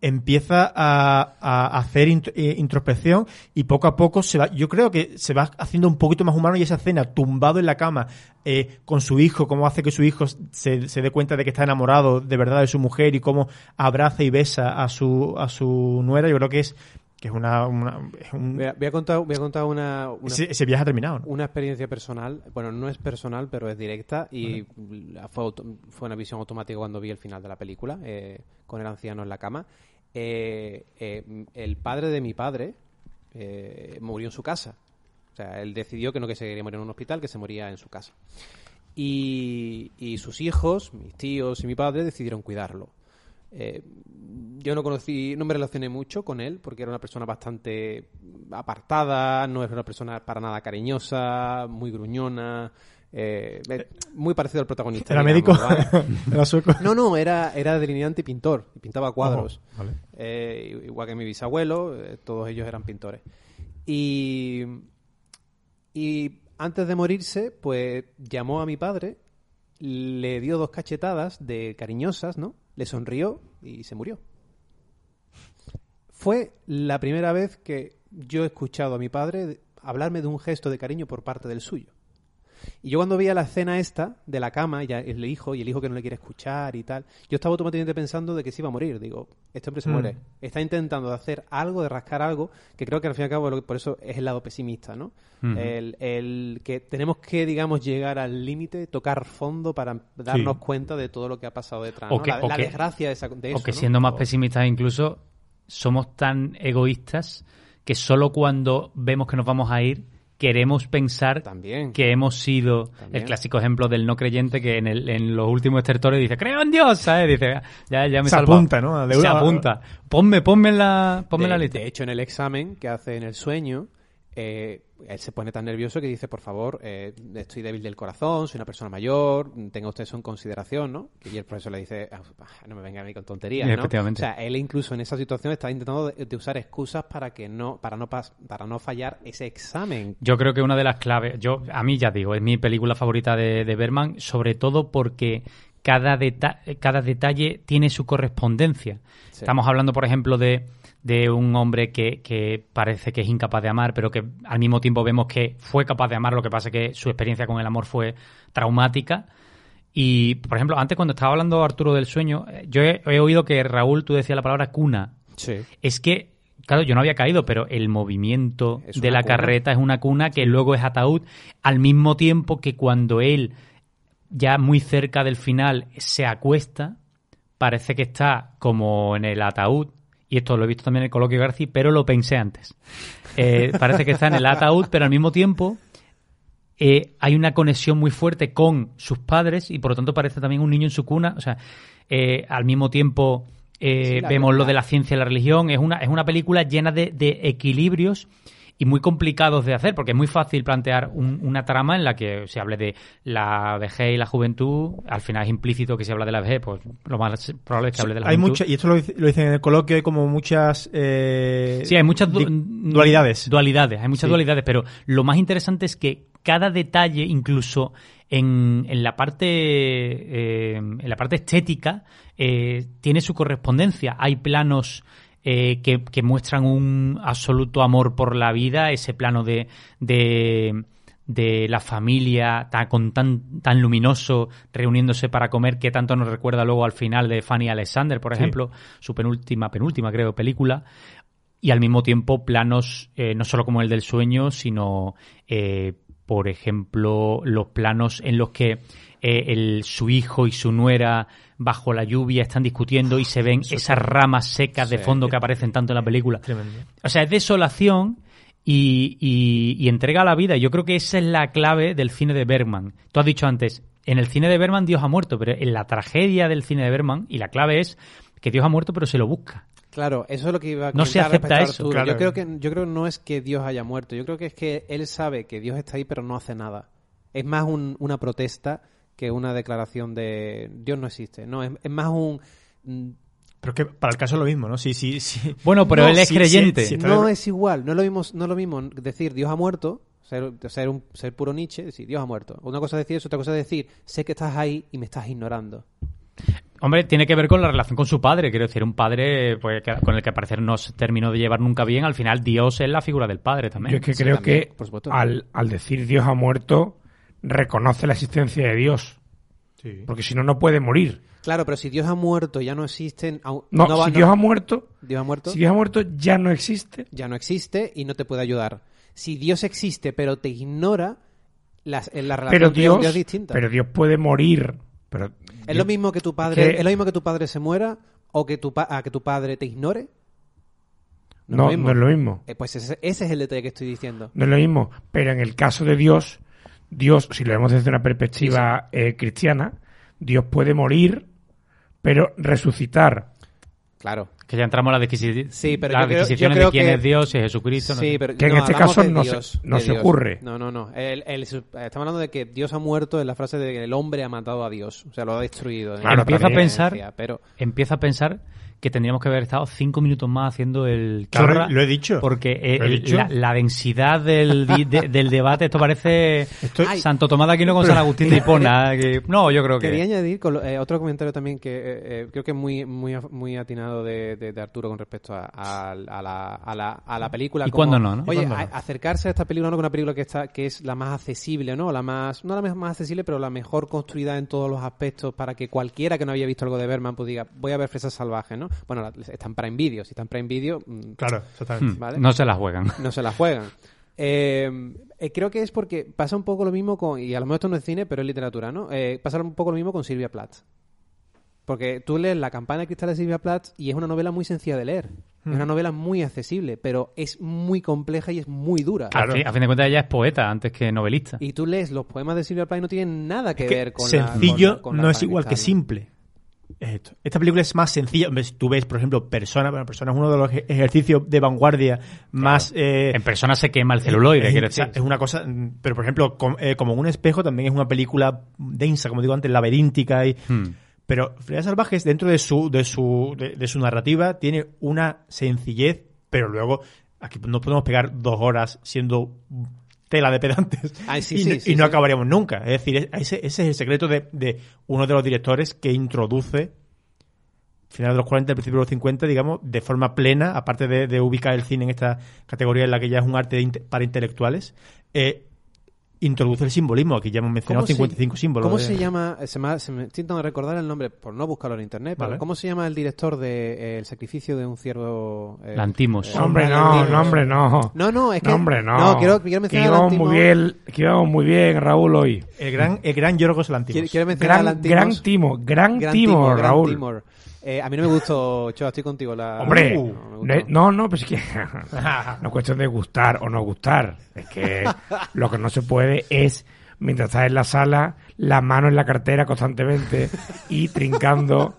S3: empieza a, a hacer int- eh, introspección y poco a poco se va, yo creo que se va haciendo un poquito más humano y esa escena tumbado en la cama eh, con su hijo, cómo hace que su hijo se, se dé cuenta de que está enamorado de verdad de su mujer y cómo abraza y besa a su a su nuera, yo creo que es que es una, una- es un-
S5: Voy a, voy a contar, voy a contar una, una,
S3: ese, ese viaje ha terminado, ¿no?
S5: una experiencia personal. Bueno, no es personal, pero es directa y la- fue, fue una visión automática cuando vi el final de la película, eh, con el anciano en la cama. Eh, eh, el padre de mi padre eh, murió en su casa. O sea, él decidió que no que se quería morir en un hospital, que se moría en su casa. Y, y sus hijos, mis tíos y mi padre, decidieron cuidarlo. Eh, yo no conocí, no me relacioné mucho con él porque era una persona bastante apartada, no era una persona para nada cariñosa, muy gruñona, eh, muy parecido al protagonista.
S3: ¿Era
S5: digamos,
S3: médico?
S5: ¿vale? (laughs)
S3: ¿Era sueco?
S5: No, no, era, era delineante y pintor, y pintaba cuadros.
S3: Vale.
S5: Eh, igual que mi bisabuelo, eh, todos ellos eran pintores. Y, y antes de morirse, pues llamó a mi padre le dio dos cachetadas de cariñosas, ¿no? Le sonrió y se murió. Fue la primera vez que yo he escuchado a mi padre hablarme de un gesto de cariño por parte del suyo. Y yo cuando veía la escena esta de la cama, y ya el hijo, y el hijo que no le quiere escuchar y tal, yo estaba automáticamente pensando de que se iba a morir. Digo, este hombre se
S3: Mm.
S5: muere. Está intentando de hacer algo, de rascar algo, que creo que al fin y al cabo, lo que- por eso es el lado pesimista, ¿no?
S4: Ujú.
S5: el, el que tenemos que, digamos, llegar al límite, tocar fondo para darnos
S3: Sí.
S5: cuenta de todo lo que ha pasado detrás.
S4: O
S5: ¿no?
S4: que-
S5: la,
S4: o
S5: la
S4: que-
S5: desgracia de, esa- de eso.
S4: o que
S5: ¿no?
S4: siendo más
S5: O-
S4: pesimistas incluso, somos tan egoístas que solo cuando vemos que nos vamos a ir queremos pensar
S5: También.
S4: que hemos sido
S5: También.
S4: el clásico ejemplo del no creyente que en, el, en los últimos estertores dice creo en Dios ¿sabes? dice ya, ya me
S3: Se
S4: salvado".
S3: apunta, ¿no? De
S4: se
S3: una-
S4: apunta ponme ponme en la ponme la lista
S5: de hecho, en el examen que hace en el sueño, eh, él se pone tan nervioso que dice, por favor, eh, estoy débil del corazón, soy una persona mayor, tenga usted eso en consideración, ¿no? Y el profesor le dice, "Ah, no me venga a mí con tonterías, ¿no? O sea, él incluso en esa situación está intentando de, de usar excusas para que no, para no pas- para no fallar ese examen.
S4: Yo creo que una de las claves, yo a mí ya digo, es mi película favorita de, de Berman, sobre todo porque cada, deta- cada detalle tiene su correspondencia.
S5: Sí.
S4: Estamos hablando, por ejemplo, de, de un hombre que, que parece que es incapaz de amar, pero que al mismo tiempo vemos que fue capaz de amar, lo que pasa es que su experiencia con el amor fue traumática. Y, por ejemplo, antes cuando estaba hablando Arturo del sueño, eh, yo he, he oído que Raúl, tú decías la palabra cuna.
S5: Sí.
S4: Es que, claro, yo no había caído, pero el movimiento de la
S5: cuna.
S4: carreta es una cuna que luego es ataúd, al mismo tiempo que cuando él, ya muy cerca del final, se acuesta, parece que está como en el ataúd, y esto lo he visto también en el coloquio García, pero lo pensé antes. Eh, (laughs) parece que está en el ataúd, pero al mismo tiempo eh, hay una conexión muy fuerte con sus padres y por lo tanto parece también un niño en su cuna. O sea, eh, al mismo tiempo
S5: Sí,
S4: vemos lo de la ciencia y la religión. Es una, es una película llena de, de equilibrios y muy complicados de hacer, porque es muy fácil plantear un- una trama en la que se hable de la vejez y la juventud. Al final es implícito que se habla de la vejez, pues lo más probable es que hable de la
S3: hay
S4: juventud.
S3: mucha, y esto lo, lo dicen en el coloquio, hay como muchas... eh,
S4: Sí, hay muchas du-
S3: dualidades.
S4: Dualidades, hay muchas
S3: Sí.
S4: dualidades, pero lo más interesante es que cada detalle, incluso en, en la parte eh, en la parte estética, eh, tiene su correspondencia. Hay planos eh, que, que muestran un absoluto amor por la vida, ese plano de, de, de la familia tan, con tan, tan luminoso reuniéndose para comer que tanto nos recuerda luego al final de Fanny Alexander, por
S3: Sí.
S4: ejemplo, su penúltima, penúltima creo, película y al mismo tiempo planos eh, no solo como el del sueño, sino, eh, por ejemplo, los planos en los que eh, el, su hijo y su nuera bajo la lluvia están discutiendo y se ven esas ramas secas de fondo que aparecen tanto en la película. O sea, es desolación y, y- y entrega a la vida. Yo creo que esa es la clave del cine de Bergman. Tú has dicho antes, en el cine de Bergman Dios ha muerto, pero en la tragedia del cine de Bergman, y la clave es que Dios ha muerto pero se lo busca.
S5: Claro, eso es lo que iba a
S4: No se
S5: comentar
S4: acepta eso,
S3: claro.
S5: Yo creo que yo creo que no es que Dios haya muerto, yo creo que es que él sabe que Dios está ahí pero no hace nada. Es más un- una protesta que una declaración de Dios no existe. No, es, es más un mm,
S3: Pero es que para el caso es lo mismo, ¿no? Sí, sí, sí.
S4: Bueno, pero
S3: No,
S4: él es
S3: sí,
S4: creyente.
S3: sí, sí.
S5: no es igual, no es lo mismo, no es lo mismo decir Dios ha muerto, ser, ser un ser puro Nietzsche, decir Dios ha muerto. Una cosa es decir eso, otra cosa es decir sé que estás ahí y me estás ignorando.
S4: Hombre, tiene que ver con la relación con su padre. Quiero decir, un padre pues, que- con el que al parecer no se terminó de llevar nunca bien. Al final, Dios es la figura del padre también.
S6: Yo es que
S5: Sí,
S6: creo
S5: también,
S6: que
S5: por supuesto.
S6: al, al decir Dios ha muerto, reconoce la existencia de Dios.
S3: Sí.
S6: Porque si no, no puede morir.
S5: Claro, pero si Dios ha muerto, ya no existen.
S6: No,
S5: va-
S6: si Dios ha muerto,
S5: Dios ha muerto.
S6: si Dios ha muerto, ya no existe.
S5: ya no existe y no te puede ayudar. Si Dios existe pero te ignora, las, en la relación
S6: Pero
S5: con
S6: Dios,
S5: Dios es distinta.
S6: pero Dios puede morir. Pero
S5: es lo mismo que tu padre,
S6: que-
S5: es lo mismo que tu padre se muera o que tu pa- a que tu padre te ignore.
S6: no,
S5: es lo
S6: no es lo mismo.
S5: Eh, pues ese, ese es el detalle que estoy diciendo.
S6: No es lo mismo. Pero en el caso de Dios, Dios, si lo vemos desde una perspectiva eh, cristiana, Dios puede morir, pero resucitar.
S5: Claro.
S4: Que ya entramos en las, disquisi-
S5: Sí, pero
S4: las
S5: creo-
S4: disquisiciones
S5: creo
S4: de quién
S5: que-
S4: es Dios, si es Jesucristo. no
S5: Sí,
S4: sé.
S5: pero
S6: Que en
S5: no,
S6: este caso no se-
S5: Dios,
S6: no
S5: de
S6: se ocurre.
S5: No, no, no. El- el- estamos hablando de que Dios ha muerto en la frase de que el hombre ha matado a Dios. O sea, lo ha destruido.
S6: Claro,
S4: empieza a pensar,
S5: Pero
S4: empieza a pensar que tendríamos que haber estado cinco minutos más haciendo el
S3: Claro,
S4: chorra.
S3: lo he dicho.
S4: Porque eh,
S3: he dicho.
S4: La, la densidad del, di- de- del debate, esto parece
S3: Estoy-
S4: Santo Tomás de Aquino con San Agustín de Hipona. que- no, yo creo que...
S5: Quería añadir con eh, otro comentario también que eh, eh, creo que es muy muy muy atinado de, de- de Arturo con respecto a, a- a la, a, la, a la película.
S4: ¿Y
S5: como,
S4: cuándo no, no?
S5: Oye,
S3: ¿Y cuándo
S5: a-
S3: no?
S5: acercarse a esta película no con una película que está que es la más accesible, ¿no? La más no la más- más accesible, pero la mejor construida en todos los aspectos para que cualquiera que no había visto algo de Berman pues diga, voy a ver Fresas Salvajes, ¿no? Bueno, la- están para Video, si están para Video, mm,
S3: Claro, exactamente.
S4: Hmm,
S5: ¿vale?
S4: No se la juegan.
S5: no se la juegan. Eh, eh, creo que es porque pasa un poco lo mismo con, y a lo mejor esto no es cine, pero es literatura, ¿no? Eh, pasa un poco lo mismo con Silvia Plath. Porque tú lees La campana de cristal de Silvia Plath y es una novela muy sencilla de leer. Es una novela muy accesible, pero es muy compleja y es muy dura.
S4: A, fin, a fin de cuentas ella es poeta antes que novelista.
S5: Y tú lees los poemas de Silvia Plath y no tienen nada que,
S3: Es que
S5: ver con la-
S3: sencillo
S5: la- con
S3: no es igual que simple. Esto. Esta película es más sencilla. Tú ves, por ejemplo, Persona. Bueno, Persona es uno de los ej- ejercicios de vanguardia más... eh,
S4: En persona se quema el celuloide,
S3: es,
S4: quiero
S3: es-
S4: decir.
S3: es una cosa... mm, Pero, por ejemplo, com- eh, como un espejo también es una película densa, como digo antes, laberíntica y...
S4: Hmm.
S3: Pero Fridas Salvajes, dentro de su, de su, de, de su narrativa, tiene una sencillez, pero luego aquí no podemos pegar dos horas siendo tela de pedantes
S5: Ay, sí,
S3: y,
S5: sí,
S3: y no acabaríamos nunca. Es decir, es- ese, ese es el secreto de, de uno de los directores que introduce final de los 40, al principio de los 50, digamos, de forma plena, aparte de, de ubicar el cine en esta categoría en la que ya es un arte inte- para intelectuales, eh, introduce el simbolismo. Aquí ya hemos mencionado
S5: ¿Cómo se-
S3: 55 símbolos.
S5: ¿Cómo
S3: de-
S5: se llama? Se me, se me estoy intentando recordar el nombre por no buscarlo en internet. pero
S3: Vale.
S5: ¿Cómo se llama el director de eh, El sacrificio de un ciervo? eh,
S4: Lantimos.
S5: eh,
S6: No, hombre, no,
S5: Lantimos?
S6: no, hombre, no.
S5: No, no, es que.
S6: No, hombre, no.
S5: No, quiero, quiero
S6: que
S5: mencionar a
S6: íbamos
S5: Lantimos.
S6: muy bien, que íbamos muy bien, Raúl, hoy.
S3: El gran, el gran Yorgos Lanthimos.
S5: Quiero, quiero mencionar a
S6: Gran,
S5: Lantimos.
S6: gran timo, gran,
S5: Gran
S6: timo,
S5: Timor, Gran
S6: Raúl.
S5: Timor. Eh, a mí no me gustó, Choa, estoy contigo. La...
S6: Hombre,
S5: no,
S6: no, es- no, no, pues es que (laughs) no es cuestión de gustar o no gustar. Es que lo que no se puede es, mientras estás en la sala, la mano en la cartera constantemente y trincando.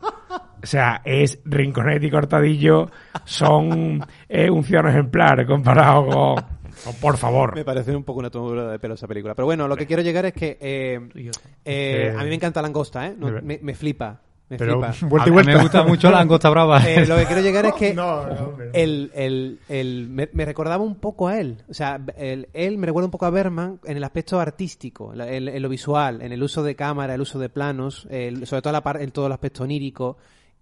S6: O sea, es Rinconet y Cortadillo son eh, un ciudadano ejemplar comparado con... con- por favor.
S5: Me parece un poco una tomadura de pelo esa película. Pero bueno, lo que quiero llegar es que eh, eh,
S3: Eh,
S5: a mí me encanta Langosta, ¿eh? No, me flipa. Me
S3: Pero
S5: flipa. (laughs)
S3: vuelta y
S4: A- a mí
S3: vuelta.
S4: me gusta mucho la langosta brava. (laughs)
S5: Eh, lo que quiero llegar es que (laughs)
S3: No, no, hombre, no.
S5: el, el, el- me, me recordaba un poco a él. O sea, el- él me recuerda un poco a Berman en el aspecto artístico, en, en lo visual, en el uso de cámara, el uso de planos, el- sobre todo la par- en todo el aspecto onírico.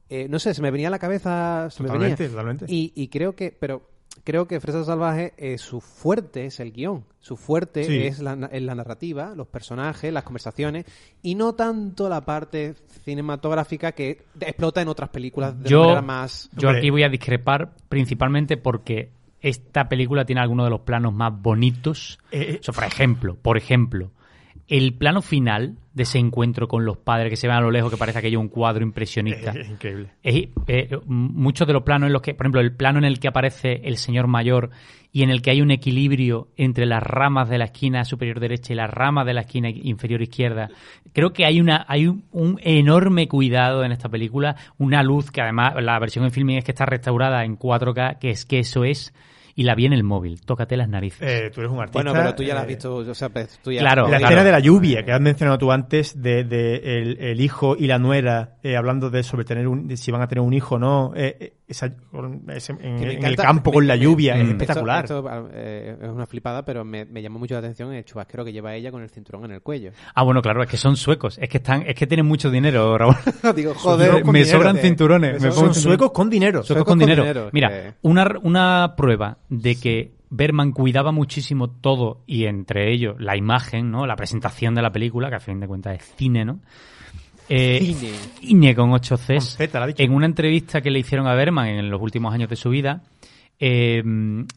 S5: Eh, no sé, se me venía a la cabeza. Se me
S3: Totalmente,
S5: venía.
S3: totalmente.
S5: Y, y creo que, pero creo que Fresa Salvaje, eh, su fuerte es el guion. Su fuerte
S3: Sí.
S5: es la, na- es la narrativa, los personajes, las conversaciones, y no tanto la parte cinematográfica que explota en otras películas de
S4: Yo-
S5: manera más.
S4: Yo aquí voy a discrepar principalmente porque esta película tiene algunos de los planos más bonitos.
S3: Eh,
S4: O sea, por ejemplo, por ejemplo, el plano final de ese encuentro con los padres que se ven a lo lejos que parece aquello un cuadro impresionista.
S3: Es increíble.
S4: Es- eh, muchos de los planos en los que, por ejemplo, el plano en el que aparece el señor mayor y en el que hay un equilibrio entre las ramas de la esquina superior derecha y las ramas de la esquina inferior izquierda, creo que hay una hay un, un enorme cuidado en esta película, una luz que además la versión en filming es que está restaurada en 4K, que es que eso es y la vi en el móvil. Tócate las narices.
S3: Eh, tú eres un artista.
S5: Bueno, pero tú ya la has
S3: eh,
S5: visto, o sea, pues, tú ya
S4: Claro,
S3: La
S4: claro.
S3: escena de la lluvia que has mencionado tú antes, de, de el, el hijo y la nuera, eh, hablando de sobre tener un, de si van a tener un hijo o no, eh, eh, esa- ese- en, el campo
S5: me-
S3: con la lluvia,
S5: me-
S3: es espectacular.
S5: esto, eh, es una flipada, pero me, me llamó mucho la atención el chubasquero que lleva ella con el cinturón en el cuello.
S4: Ah, bueno, claro, es que son suecos, es que están es que tienen mucho dinero, Raúl. (laughs)
S5: Digo,
S3: joder,
S4: me sobran cinturones,
S3: Son suecos con dinero.
S4: Suecos
S5: Suecos
S4: con
S5: con
S4: dinero.
S5: dinero,
S4: Mira,
S5: que-
S4: una, una prueba de que Berman cuidaba muchísimo todo y entre ellos la imagen, ¿no? La presentación de la película, que a fin de cuentas es cine, ¿no? Eh,
S5: Cine.
S4: Cine con 8
S3: Con
S4: Cs. En una entrevista que le hicieron a Berman en los últimos años de su vida, eh,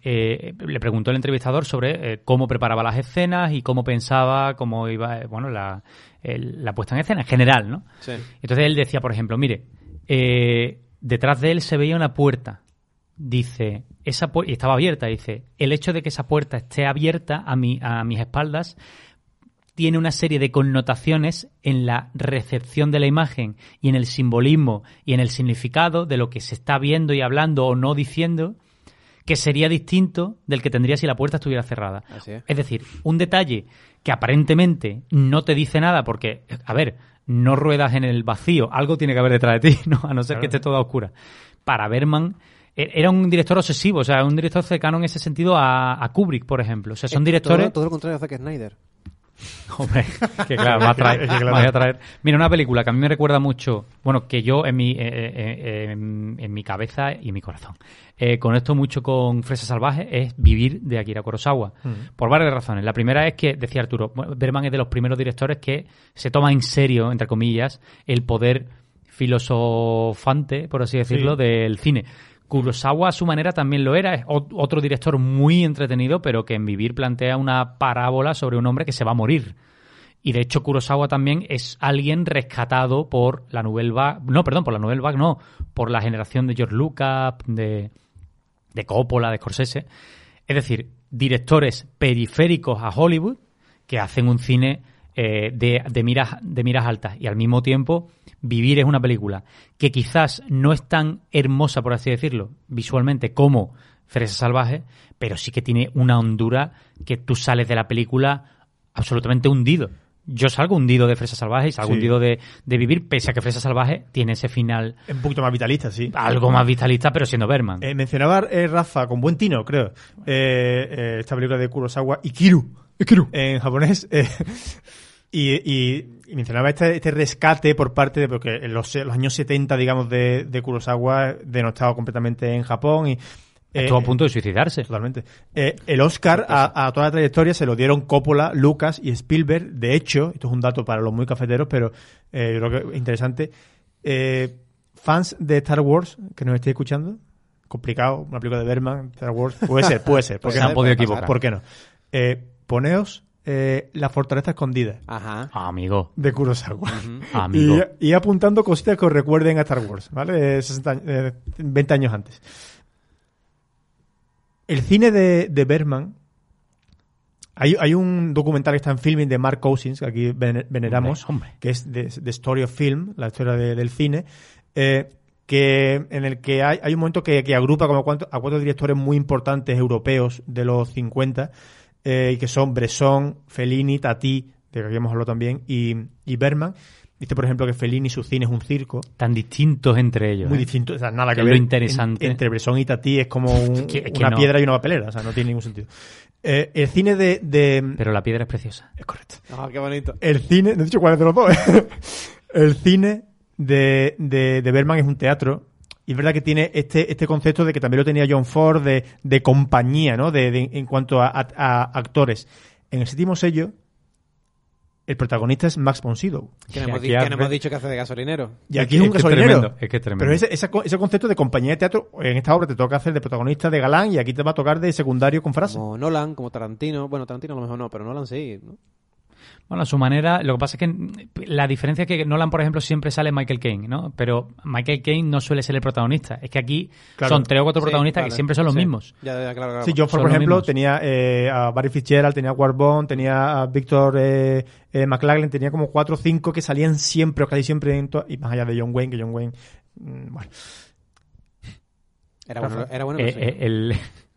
S4: eh, le preguntó el entrevistador sobre eh, cómo preparaba las escenas y cómo pensaba, cómo iba, bueno, la, el- la puesta en escena en general, ¿no?
S5: Sí.
S4: Entonces él decía, por ejemplo, mire, detrás de él se veía una puerta. Dice, esa y estaba abierta, dice, el hecho de que esa puerta esté abierta a, mi, a mis espaldas tiene una serie de connotaciones en la recepción de la imagen y en el simbolismo y en el significado de lo que se está viendo y hablando o no diciendo que sería distinto del que tendría si la puerta estuviera cerrada.
S5: Es.
S4: Es decir, un detalle que aparentemente no te dice nada porque, a ver, no ruedas en el vacío, algo tiene que haber detrás de ti, (laughs) ¿no? A no ser que esté toda oscura. Para Berman era un director obsesivo, o sea, un director cercano en ese sentido a, a Kubrick, por ejemplo. O sea, son directores...
S5: Todo, todo lo contrario de Zack Snyder. (laughs)
S4: Hombre, que claro, va a traer, (laughs)
S3: Es que claro.
S4: va a traer. Mira, una película que a mí me recuerda mucho, bueno, que yo en mi, eh, eh, eh, en, en mi cabeza y en mi corazón eh, conecto mucho con Fresa Salvaje, es Vivir de Akira Kurosawa. Por varias razones. La primera es que, decía Arturo, Berman es de los primeros directores que se toma en serio, entre comillas, el poder filosofante, por así decirlo,
S3: Sí.
S4: del cine. Kurosawa a su manera también lo era, es ot- otro director muy entretenido, pero que en Vivir plantea una parábola sobre un hombre que se va a morir. Y de hecho Kurosawa también es alguien rescatado por la Nouvelle Vague, no, perdón, por la Nouvelle Vague no, por la generación de George Lucas, de, de Coppola, de Scorsese. Es decir, directores periféricos a Hollywood que hacen un cine eh, de, de miras, de miras altas y al mismo tiempo Vivir es una película que quizás no es tan hermosa, por así decirlo, visualmente como Fresa Salvaje, pero sí que tiene una hondura que tú sales de la película absolutamente hundido. Yo salgo hundido de Fresa Salvaje y salgo
S3: Sí.
S4: hundido de, de Vivir, pese a que Fresa Salvaje tiene ese final
S3: un poquito más vitalista, sí.
S4: algo más vitalista, pero siendo Berman.
S3: Eh, mencionaba eh, Rafa, con buen tino, creo, eh, eh, esta película de Kurosawa, Ikiru, en japonés, eh, y, y- y mencionaba este, este rescate por parte de, porque en los, los años 70, digamos, de, de Kurosawa, denostado completamente en Japón, y... eh,
S4: Estuvo a punto de suicidarse.
S3: Totalmente. Eh, el Oscar a, a toda la trayectoria se lo dieron Coppola, Lucas y Spielberg. De hecho, esto es un dato para los muy cafeteros, pero eh, yo creo que es interesante. Eh, fans de Star Wars que nos estéis escuchando, complicado, una película de Berman, Star Wars, puede ser, puede ser. (laughs) ¿Por qué
S4: Se han podido equivocar.
S3: ¿Por qué no? Eh, poneos eh, La Fortaleza Escondida
S5: Ajá.
S4: Amigo.
S3: de Kurosawa.
S4: Amigo.
S3: Y, y apuntando cositas que os recuerden a Star Wars, ¿vale? Eh, 60 años- eh, 20 años antes. El cine de, de Berman. Hay, hay un documental que está en filming de Mark Cousins, que aquí ven- veneramos,
S4: Hombre, hombre.
S3: que es The, The Story of Film, la historia de- del cine, eh, que en el que hay, hay un momento que, que agrupa como a cuatro, a cuatro directores muy importantes europeos de los 50, eh, y que son Bresson, Fellini, Tati, de que habíamos hablado también, y, y Berman. Dice, por ejemplo, que Fellini su cine es un circo,
S4: Tan distintos entre ellos.
S3: muy
S4: ¿eh?
S3: distinto, o sea, nada que
S4: Es lo
S3: ver.
S4: interesante.
S3: En- entre Bresson y Tati es como un-
S4: Es que- es que
S3: una
S4: no.
S3: piedra y una papelera, o sea, no tiene ningún sentido. Eh, el cine de, de-
S4: Pero la piedra es preciosa.
S3: Es correcto.
S5: Ah, qué bonito.
S3: El cine, no he dicho cuál es de los dos. ¿eh? (laughs) el cine de, de, de Berman es un teatro. Y es verdad que tiene este, este concepto de que también lo tenía John Ford de, de compañía, ¿no? De, de- en cuanto a, a- a actores. En el séptimo sello, el protagonista es Max von Sydow.
S5: Que no hemos, que no dicho que hace de gasolinero.
S3: Y aquí es un
S4: es
S3: gasolinero.
S4: tremendo, es que es tremendo.
S3: Pero ese, co- ese concepto de compañía de teatro, en esta obra te toca hacer de protagonista de galán y aquí te va a tocar de secundario con frase.
S5: Como Nolan, como Tarantino. Bueno, Tarantino a lo mejor no, pero Nolan sí. ¿no?
S4: Bueno, a su manera, lo que pasa es que la diferencia es que Nolan, por ejemplo, siempre sale Michael Caine, ¿no? Pero Michael Caine no suele ser el protagonista. Es que aquí
S3: Claro.
S4: son tres o cuatro
S5: Sí,
S4: protagonistas
S5: vale.
S4: que siempre son los
S5: Sí.
S4: mismos.
S5: Ya, ya, claro, claro.
S3: Sí,
S4: Son
S3: por ejemplo, tenía eh, a Barry Fitzgerald, tenía a Warbone, tenía a Victor eh, eh, McLaglen, tenía como cuatro o cinco que salían siempre o casi siempre en y más allá de John Wayne, que John Wayne, mm, bueno,
S5: Era bueno, era bueno en
S4: Eh, eh, el,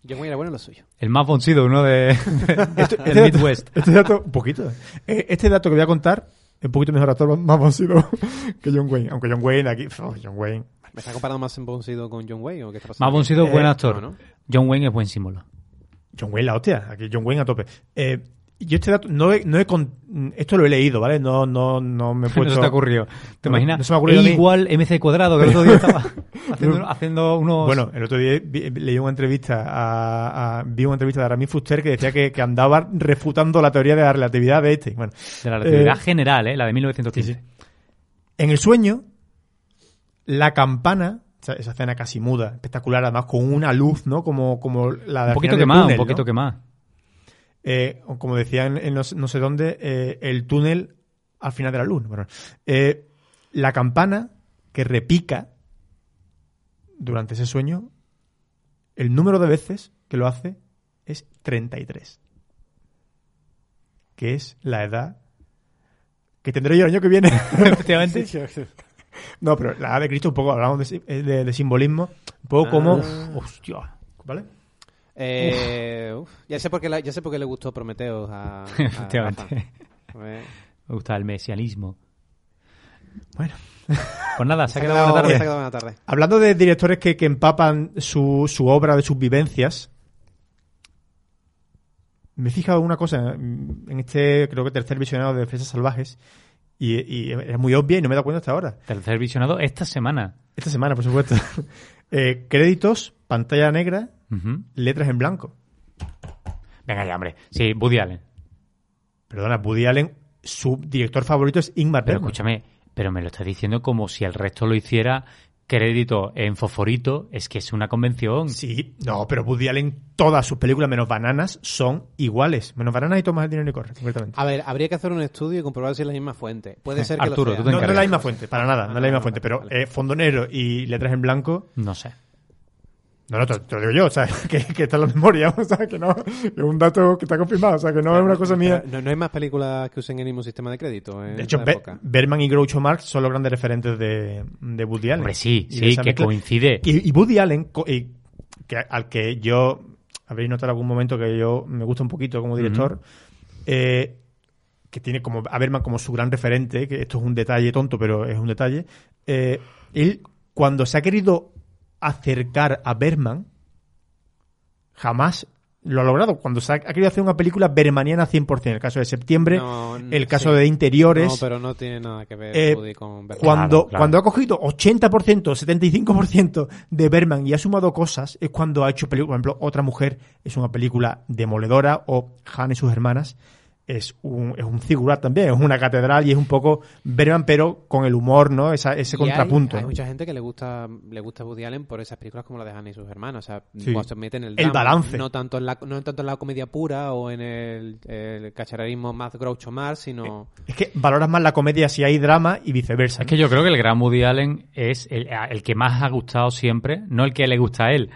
S5: John Wayne era bueno en lo suyo.
S4: el más boncido, uno de, (laughs)
S3: Este,
S4: del
S3: este dato-
S4: Midwest.
S3: Este dato, un poquito. eh. Este dato que voy a contar es un poquito mejor actor, más vencido (laughs) que John Wayne. Aunque John Wayne aquí, oh, John Wayne.
S5: ¿Me está comparando más en Boncido con John Wayne o qué está pasando?
S4: Más boncido,
S3: Eh,
S4: buen actor.
S5: no, no.
S4: John Wayne es buen símbolo.
S3: John Wayne la hostia, aquí John Wayne a tope. Eh, yo este dato no he, no he con- esto lo he leído, ¿vale? No, no, no me he (laughs)
S4: No
S3: puesto.
S4: se te ha ocurrido. ¿Te
S3: No,
S4: imaginas?
S3: no se me ha ocurrido a
S4: E igual MC cuadrado, que el otro día estaba (laughs) haciendo, haciendo unos...
S3: Bueno, el otro día vi- leí una entrevista a, a- vi una entrevista de Aramis Fuster que decía que, que andaba refutando la teoría de la relatividad de Einstein. Bueno,
S4: de la relatividad
S3: eh,
S4: general, ¿eh? La de 1915.
S3: en el sueño, la campana, esa escena casi muda, espectacular, además con una luz, ¿no? Como, como la de
S4: Un poquito
S3: túnel,
S4: un poquito
S3: ¿no?
S4: quemado.
S3: Eh, como decían en no, sé- no sé dónde, eh, el túnel al final de la luz. Bueno, eh, la campana que repica durante ese sueño, el número de veces que lo hace es 33. Que es la edad que tendré yo el año que viene. (laughs) (laughs)
S4: Efectivamente.
S3: no, pero la edad de Cristo, un poco, hablamos de, eh, de- de simbolismo, un poco como...
S5: Ah.
S3: Hostia, ¿vale?
S5: Eh, uf, ya sé por qué la- ya sé por qué le gustó Prometeos a, a (laughs)
S4: Efectivamente. Me gusta el mesianismo.
S3: Bueno,
S4: Pues nada, se ha quedado buena tarde.
S5: se ha quedado buena tarde.
S3: hablando de directores que, que empapan su, su obra de sus vivencias, me he fijado en una cosa en este, creo que tercer visionado de Defensas Salvajes, y, y era muy obvia y no me he dado cuenta hasta ahora.
S4: Tercer visionado esta semana.
S3: Esta semana, por supuesto. (laughs) Eh, créditos, pantalla negra, Letras en blanco.
S4: Venga ya, hombre. Sí, Woody Allen.
S3: Perdona, Woody Allen, su director favorito es Ingmar
S4: Pero
S3: Bergman.
S4: escúchame, pero me lo estás diciendo como si el resto lo hiciera crédito en fosforito. Es que es una convención.
S3: Sí, no, pero Woody Allen, todas sus películas menos Bananas son iguales. Menos Bananas y Tomás el dinero y corre.
S5: A ver, habría que hacer un estudio y comprobar si es la misma fuente. Puede ser que
S4: Arturo,
S5: lo
S4: tú
S5: sea.
S4: te
S3: No, no es la misma fuente, para nada, no es la misma fuente, pero eh, fondo negro y letras en blanco,
S4: No sé.
S3: No, no, te, te lo digo yo, o sea, (laughs) que, que está en la memoria, (laughs) o sea, que no, es un dato que está confirmado, o sea, que no es una cosa mía.
S5: No, no hay más películas que usen el mismo sistema de crédito. En
S3: De hecho,
S5: esa
S3: Be-
S5: época.
S3: Berman y Groucho Marx son los grandes referentes de, de Woody Allen.
S4: Hombre, sí, sí, que
S3: mezcla.
S4: coincide.
S3: Y, y Woody Allen, co- y que, al que yo, habréis notado en algún momento que yo me gusta un poquito como director, eh, que tiene como a Berman como su gran referente, que esto es un detalle tonto, pero es un detalle, eh, él cuando se ha querido acercar a Berman, jamás lo ha logrado. Cuando se ha, ha querido hacer una película bermaniana 100%, el caso de septiembre,
S5: No,
S3: el caso
S5: sí.
S3: de Interiores,
S5: No, pero no tiene nada que ver
S3: Eh,
S5: Woody con Bergman.
S3: cuando,
S4: Claro, claro.
S3: cuando ha cogido 80%, 75% de Berman y ha sumado cosas, es cuando ha hecho películas. Por ejemplo, Otra Mujer es una película demoledora, o Han y sus hermanas es un, es un figurat también, es una catedral y es un poco Berman, pero con el humor, ¿no? Esa- ese
S5: Y
S3: contrapunto.
S5: Hay, hay
S3: ¿no?
S5: mucha gente que le gusta le gusta Woody Allen por esas películas como la de Hannah y sus hermanos. O sea,
S3: Sí.
S5: cuando se mete en el,
S3: El
S5: drama,
S3: balance.
S5: No tanto, en la, no tanto en la comedia pura o en el, el más Groucho Marx, sino...
S3: Es que valoras más la comedia si hay drama y viceversa.
S4: Es que yo creo que el gran Woody Allen es el, el que más ha gustado siempre, no el que le gusta a él,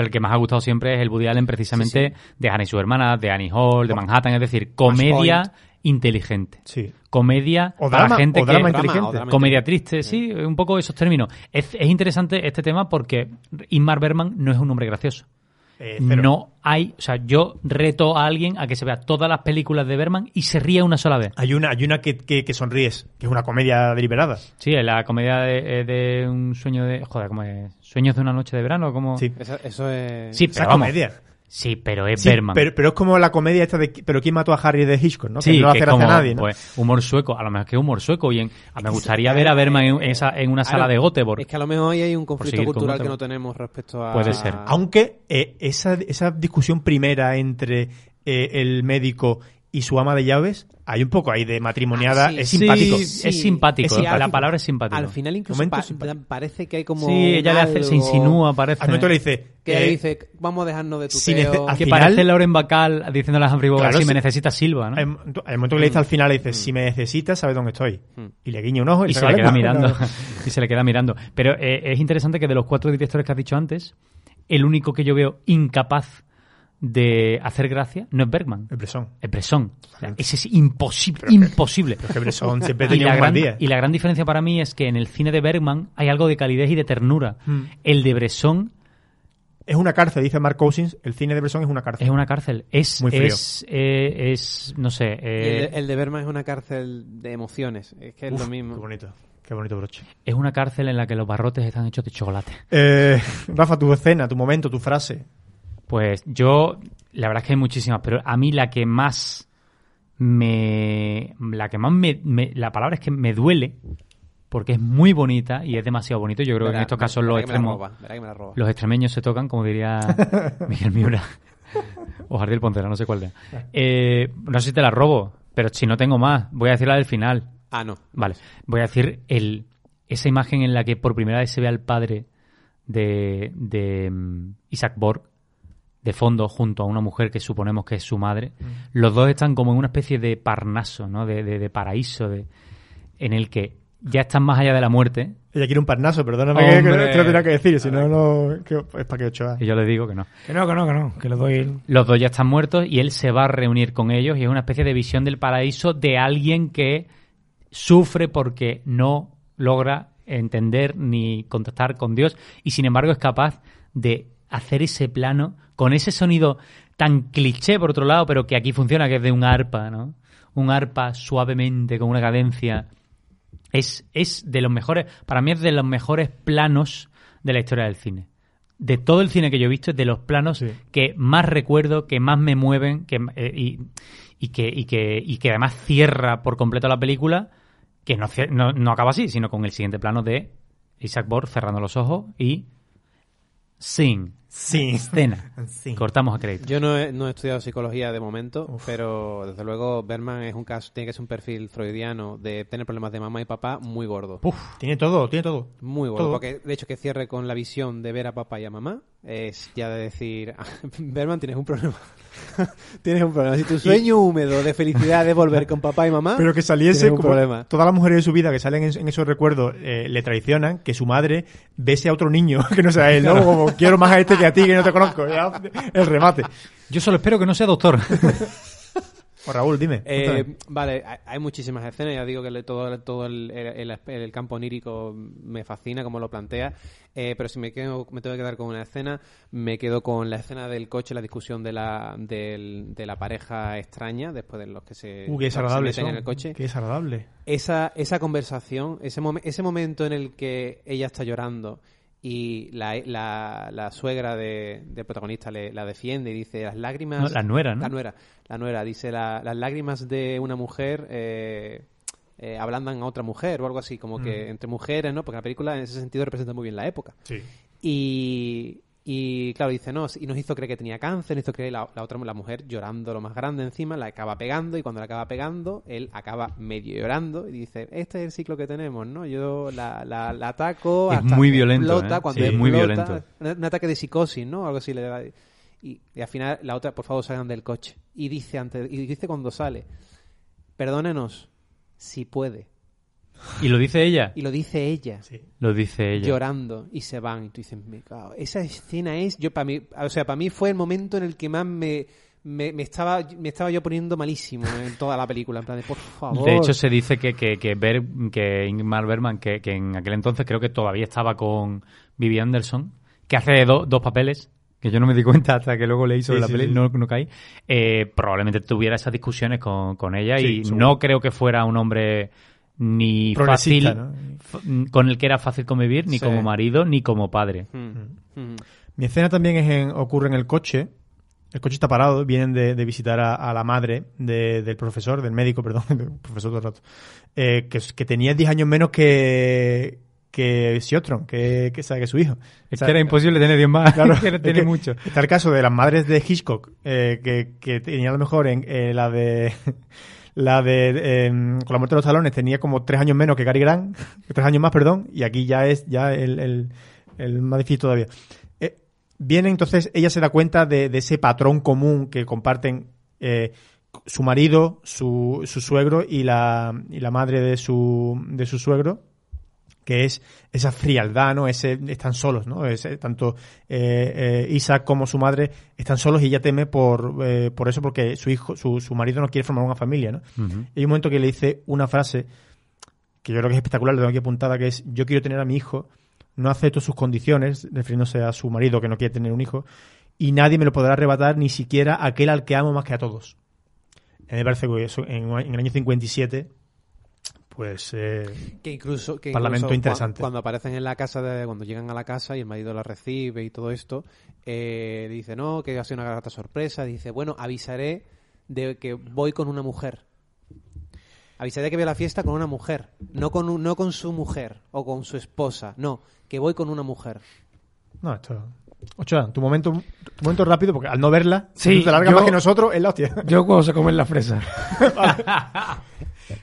S4: pero el que más ha gustado siempre es el Woody Allen precisamente de Hannah y su hermana, de Annie Hall, de Manhattan, es decir, comedia inteligente.
S3: Sí.
S4: Comedia
S3: O
S4: para
S3: drama-
S4: gente
S3: o
S4: que...
S3: drama inteligente.
S5: o drama
S4: Comedia triste, sí, un poco esos términos. Es, es interesante este tema porque Ingmar Bergman no es un hombre gracioso.
S3: Eh.
S4: No hay, o sea, yo reto a alguien a que se vea todas las películas de Bergman y se ría una sola vez.
S3: Hay una, hay una que, que, que sonríes, que es una comedia deliberada.
S4: Sí, la comedia de, eh, de un sueño de, joder, ¿cómo es? Sueños de una noche de verano, como
S3: Sí.
S5: Eso, eso es...
S4: Sí,
S3: Esa
S4: pero vamos.
S3: comedia.
S4: Sí, pero es
S3: Sí,
S4: Bergman.
S3: pero, pero es como la comedia esta de ¿Pero quién mató a Harry de Hitchcock? ¿no?
S4: Sí,
S3: que no lo hace a nadie, ¿no?
S4: pues, humor sueco, a lo mejor que humor sueco y en, a- me gustaría ver a Bergman en, en esa, en una sala de Göteborg.
S5: Es que a lo mejor ahí hay un conflicto
S4: con
S5: cultural que no tenemos respecto a...
S4: Puede ser.
S3: Aunque eh, esa, esa discusión primera entre eh, el médico y su ama de llaves, hay un poco ahí de matrimoniada,
S5: Ah, sí,
S3: es
S4: Sí,
S3: simpático.
S4: es simpático,
S3: Es simpático.
S4: la palabra es simpático.
S5: Al final incluso
S3: Momento
S5: pa-
S3: simpático.
S5: parece que hay como...
S4: sí, ella le hace, se insinúa, parece.
S3: Al momento le dice...
S5: Que
S3: eh,
S5: dice, vamos a dejarnos de tu
S3: al
S4: que
S3: final-
S4: parece Lauren Bacall diciéndole a Humphrey Bogart,
S3: Claro,
S4: si me
S3: sí.
S4: necesita Silva, ¿no?
S3: Un momento que le dice al final, le dice, si me necesitas, sabes dónde estoy.
S5: Mm.
S3: Y le guiña un ojo y,
S4: y se
S3: saca
S4: le
S3: la
S4: queda mirando (laughs) y se le queda mirando pero eh, es interesante que de los cuatro directores que has dicho antes el único que yo veo incapaz de hacer gracia no es Bergman
S3: El Bresson.
S4: es Bresson O sea, ese es imposible imposible
S3: Pero es que Bresson siempre (laughs)
S4: y
S3: tenía
S4: la,
S3: un
S4: gran,
S3: día.
S4: y la gran diferencia para mí es que en el cine de Bergman hay algo de calidez y de ternura
S3: Mm.
S4: el de Bresson
S3: Es una cárcel, dice Mark Cousins. El cine de Bresson es una cárcel.
S4: es una cárcel es
S3: Muy frío.
S4: es, eh, es no sé
S5: Y
S4: eh,
S5: el, el de Berman es una cárcel de emociones. Es que es
S3: Uf,
S5: lo
S3: Qué
S5: mismo.
S3: bonito. Qué bonito broche.
S4: es una cárcel en la que los barrotes están hechos de chocolate
S3: Eh, (laughs) Rafa, tu escena, tu momento, tu frase.
S4: Pues yo, la verdad es que hay muchísimas, pero a mí la que más me. La que más me. me- la palabra es que me duele, porque es muy bonita y es demasiado bonito. Yo creo que en estos casos los extremos.
S5: roba.
S4: Los extremeños se tocan, como diría (laughs) Miguel Miura. o Jardiel Pontera, no sé cuál de. Eh, no sé si te la robo, pero si no tengo más, voy a decir la del final.
S5: Ah, no.
S4: Vale, voy a decir el, esa imagen en la que por primera vez se ve al padre de, de mm, Isaac Borg de fondo junto a una mujer que suponemos que es su madre. Los dos están como en una especie de parnaso, ¿no? De, de- de paraíso, de, en el que ya están más allá de la muerte.
S3: Ella quiere un parnaso, perdóname que, que te lo tenía que decir, si no, no que- es para que Ochoa.
S4: Y yo les digo que no.
S6: Que no, que no, que no, que le doy el...
S4: Los dos ya están muertos y él se va a reunir con ellos y es una especie de visión del paraíso de alguien que sufre porque no logra entender ni contactar con Dios y sin embargo es capaz de hacer ese plano con ese sonido tan cliché por otro lado, pero que aquí funciona, que es de un arpa, ¿no? Un arpa suavemente con una cadencia Es, es de los mejores, para mí es de los mejores planos de la historia del cine. De todo el cine que yo he visto, es de los planos
S3: Sí.
S4: que más recuerdo, que más me mueven que, eh, y, y que, y, que, y que además cierra por completo la película, que no, no, no acaba así, sino con el siguiente plano de Isaac Borg cerrando los ojos y Sing,
S3: Sí.
S4: escena.
S3: Sí.
S4: Cortamos a crédito.
S5: Yo no he, no he estudiado psicología de momento, pero desde luego Berman es un caso, tiene que ser un perfil freudiano de tener problemas de mamá y papá muy gordo.
S3: Uf, tiene todo, tiene todo.
S5: Muy gordo,
S3: Todo.
S5: porque de hecho que cierre con la visión de ver a papá y a mamá es ya de decir, (laughs) Berman tienes un problema. (laughs) tienes un problema. Si tu sueño húmedo de felicidad es volver con papá y mamá,
S3: Pero que saliese como
S5: problema.
S3: todas las mujeres de su vida que salen en, en esos recuerdos eh, le traicionan, que su madre bese a otro niño (laughs) que no sea él, ¿no? Como quiero más a este que a ti que no te conozco. Ya, el remate.
S4: Yo solo espero que no sea doctor.
S3: O Raúl, dime.
S5: Eh, vale, hay- muchísimas escenas, ya digo que todo, todo el, el- campo onírico me fascina como lo plantea, eh, pero si me, quedo, me tengo que quedar con una escena, me quedo con la escena del coche, la discusión de la, del- de la pareja extraña, después de los que se,
S3: Uh, qué desagradable
S5: en el coche.
S3: Qué desagradable.
S5: Esa, esa conversación, ese, momen- ese momento en el que ella está llorando y la, la, la suegra de- del protagonista le, la defiende y dice las lágrimas...
S4: No, la nuera, ¿no?
S5: La nuera, la nuera. Dice "La- las lágrimas de una mujer eh, eh, ablandan a otra mujer o algo así, como que entre mujeres, ¿no? Porque la película en ese sentido representa muy bien la época.
S3: Sí.
S5: Y, y claro, dice, no, y nos hizo creer que tenía cáncer, nos hizo creer la, la otra, la mujer llorando lo más grande encima, la acaba pegando y cuando la acaba pegando, él acaba medio llorando y dice, este es el ciclo que tenemos, ¿no? Yo la, la, la ataco
S4: Es
S5: hasta
S4: muy violento,
S5: explota,
S4: ¿eh?
S5: cuando
S4: Sí, es muy violento.
S5: Un, un ataque de psicosis, ¿no? Algo así le da. Y, y al final la otra, por favor, salgan del coche. Y dice antes, y dice cuando sale, perdónenos, si puede.
S4: Y lo dice ella.
S5: Y lo dice ella
S4: Lo dice ella.
S5: llorando y se van y tú dices me cago esa escena es yo para mí o sea para mí fue el momento en el que más me, me, me estaba me estaba yo poniendo malísimo en toda la película en plan de por favor
S4: De hecho, se dice que, que, que, Ber- que Ingmar Bergman, que, que en aquel entonces creo que todavía estaba con Vivi Anderson, que hace do- dos papeles, que yo no me di cuenta hasta que luego leí sobre
S3: Sí,
S4: la
S3: sí,
S4: peli,
S3: sí.
S4: no, no caí, eh, probablemente tuviera esas discusiones con, con ella
S3: Sí,
S4: y
S3: seguro.
S4: no creo que fuera un hombre ni fácil, con el que era fácil convivir, ni
S5: Sí.
S4: como marido, ni como padre.
S5: Mm, mm.
S3: Mi escena también es en- ocurre en el coche. El coche está parado, vienen de, de visitar a, a la madre de- del profesor, del médico, (laughs) perdón, del profesor todo el rato, eh, que, es- que tenía 10 años menos que, que Siotron, que, que, sabe, que su hijo.
S4: Es
S3: O sea,
S4: que era imposible tener 10 más,
S3: Claro, (laughs)
S4: que
S3: es
S4: tiene
S3: que
S4: mucho.
S3: Está el caso de las madres de Hitchcock, eh, que, que tenía a lo mejor en eh, la de la de em, con la muerte de los talones tenía como tres años menos que Gary Grant, (laughs) tres años más, perdón, y aquí ya es ya el, el, el más difícil todavía. Eh, viene entonces, ella se da cuenta de, de ese patrón común que comparten eh, su marido, su, su suegro y la, y la madre de su, de su suegro, que es esa frialdad, ¿no? Ese, están solos, ¿no? Ese- tanto eh, eh, Isaac como su madre están solos y ella teme por, eh, por eso, porque su hijo, su, su marido no quiere formar una familia, ¿no? Y hay un momento que le dice una frase que yo creo que es espectacular, la tengo aquí apuntada, que es yo quiero tener a mi hijo, no acepto sus condiciones, refiriéndose a su marido que no quiere tener un hijo, y nadie me lo podrá arrebatar, ni siquiera aquel al que amo más que a todos. A mí me parece que eso, en, en el año 57, pues... eh,
S5: que incluso que
S3: Parlamento
S5: incluso
S3: interesante.
S5: cua- cuando aparecen en la casa de, cuando llegan a la casa y el marido la recibe y todo esto eh, dice no que ha sido una grata sorpresa dice bueno avisaré de que voy con una mujer avisaré que voy a la fiesta con una mujer no con un- no con su mujer o con su esposa no que voy con una mujer
S3: No, esto... Ochoa, tu momento, tu momento rápido, porque al no verla,
S6: Sí,
S3: te larga
S6: yo-
S3: más que nosotros, es la hostia.
S6: Yo cuando se comen la fresa. (laughs) (laughs)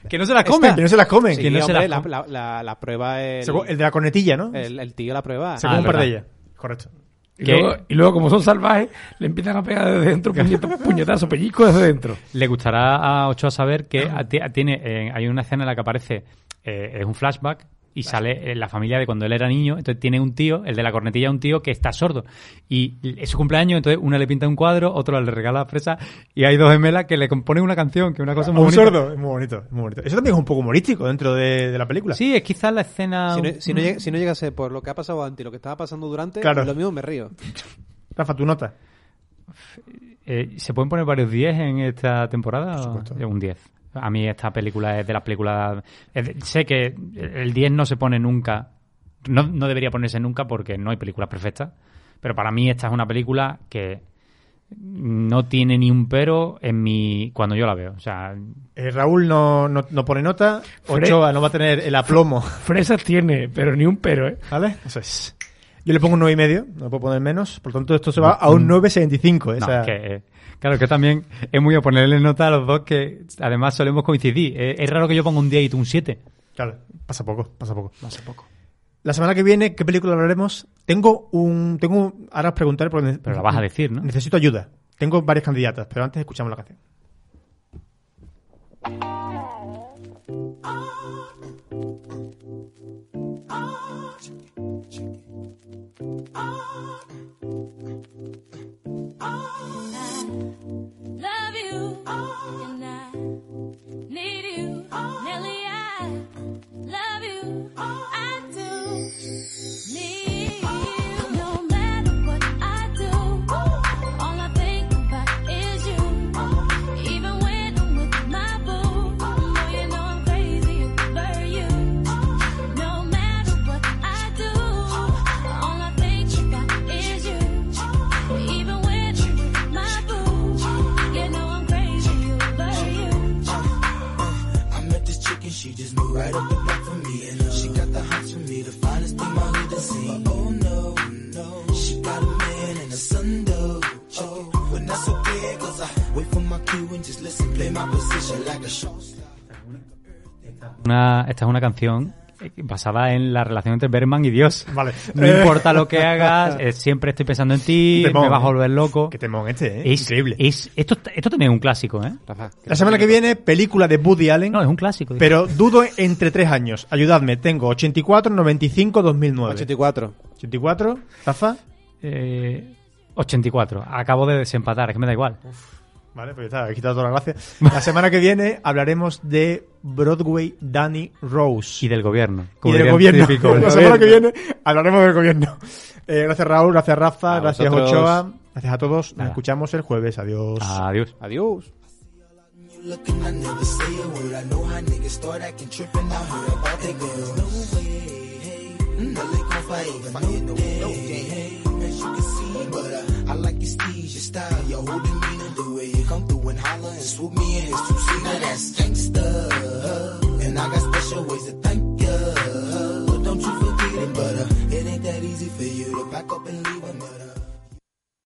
S4: Que no se la comen.
S3: Que no se las comen.
S5: Sí,
S4: que no se
S5: hombre,
S4: la
S5: la, la, la- la prueba el,
S3: el de la cornetilla, ¿no?
S5: el, el tío la prueba
S3: se
S4: Ah,
S3: come un par de ellas. Correcto.
S6: Y luego, y luego, como son salvajes, le empiezan a pegar desde dentro puñeta- puñetazos, pellizcos desde dentro.
S4: Le gustará a Ochoa saber que a- ti- tiene, eh, hay una escena en la que aparece, eh, es un flashback, y sale eh, la familia de cuando él era niño, entonces tiene un tío, el de la cornetilla, un tío que está sordo. Y es su cumpleaños, entonces una le pinta un cuadro, otro le regala fresa, y hay dos gemelas que le componen una canción, que es una cosa muy
S3: un
S4: bonita.
S3: sordo, es muy bonito, es muy bonito. Eso también es un poco humorístico dentro de, de la película.
S4: Sí, es quizás la escena...
S5: si no, si, no llega, si no llegase por lo que ha pasado antes y lo que estaba pasando durante
S3: Claro.
S5: lo mismo me río
S3: Rafa, tu nota.
S4: Eh, ¿Se pueden poner varios 10 en esta temporada?
S3: Por supuesto.
S4: Un 10. A mí esta película es de las películas... de- sé que el 10 no se pone nunca, no, no debería ponerse nunca porque no hay películas perfectas, pero para mí esta es una película que no tiene ni un pero en mi cuando yo la veo. O sea,
S3: Eh, Raúl no, no, no pone nota. Ochoa no va a tener el aplomo. (laughs)
S6: Fresas tiene, pero ni un pero, ¿eh?
S3: ¿Vale? Eso es. Yo le pongo un 9,5, y medio, no puedo poner menos. Por lo tanto, esto se va a un 9,75. ¿eh?
S4: no,
S3: O sea,
S4: es que, eh, claro, que también es muy a ponerle nota a los dos que además solemos coincidir. Es raro que yo ponga un 10 y tú un 7.
S3: Claro, pasa poco, pasa poco. Pasa poco. La semana que viene, ¿qué película hablaremos? Tengo un... Tengo, un- ahora os preguntaré porque
S4: Pero la vas a decir, ¿no?
S3: necesito ayuda. Tengo varias candidatas, pero antes escuchamos la canción.
S7: And I need you, Nelly. I love you, I do need
S4: esta es una canción eh, basada en la relación entre Berman y Dios.
S3: Vale.
S4: No importa lo que hagas, (laughs) eh, siempre estoy pensando en ti,
S3: Temón,
S4: me vas a
S3: ¿eh?
S4: volver loco.
S3: Qué temón este, ¿eh?
S4: Es
S3: Increíble.
S4: Es, esto, esto también es un clásico, ¿eh?
S5: Rafa,
S3: La semana que viene, película de Woody Allen.
S4: No, es un clásico.
S3: Pero dudo entre tres años. Ayudadme, tengo 84, 95, 2009.
S5: 84.
S3: 84, Rafa.
S4: Eh, 84. Acabo de desempatar, es que me da igual.
S3: Vale, pues ya está, he quitado toda la gracia. La semana que viene hablaremos de Broadway Danny Rose.
S4: Y del gobierno.
S3: Y del gobierno.
S4: típico,
S3: La semana que viene hablaremos del gobierno. Eh, gracias Raúl, gracias Rafa,
S5: A
S3: gracias
S5: vosotros.
S3: Ochoa, gracias a todos. Nos
S4: Nada.
S3: escuchamos el jueves. Adiós.
S4: Adiós.
S5: Adiós.
S8: You looking, I never say a word. I know how niggas start acting trippin'. I heard about they girls. No way, hey. Mm, no, they gon' fight, fight no day. Hey, you can see. But uh, I like your steeze, your style, your whole demeanor. The way you come through and holler and swoop me in it's too sweet. Now that's gangsta. And I got special ways to thank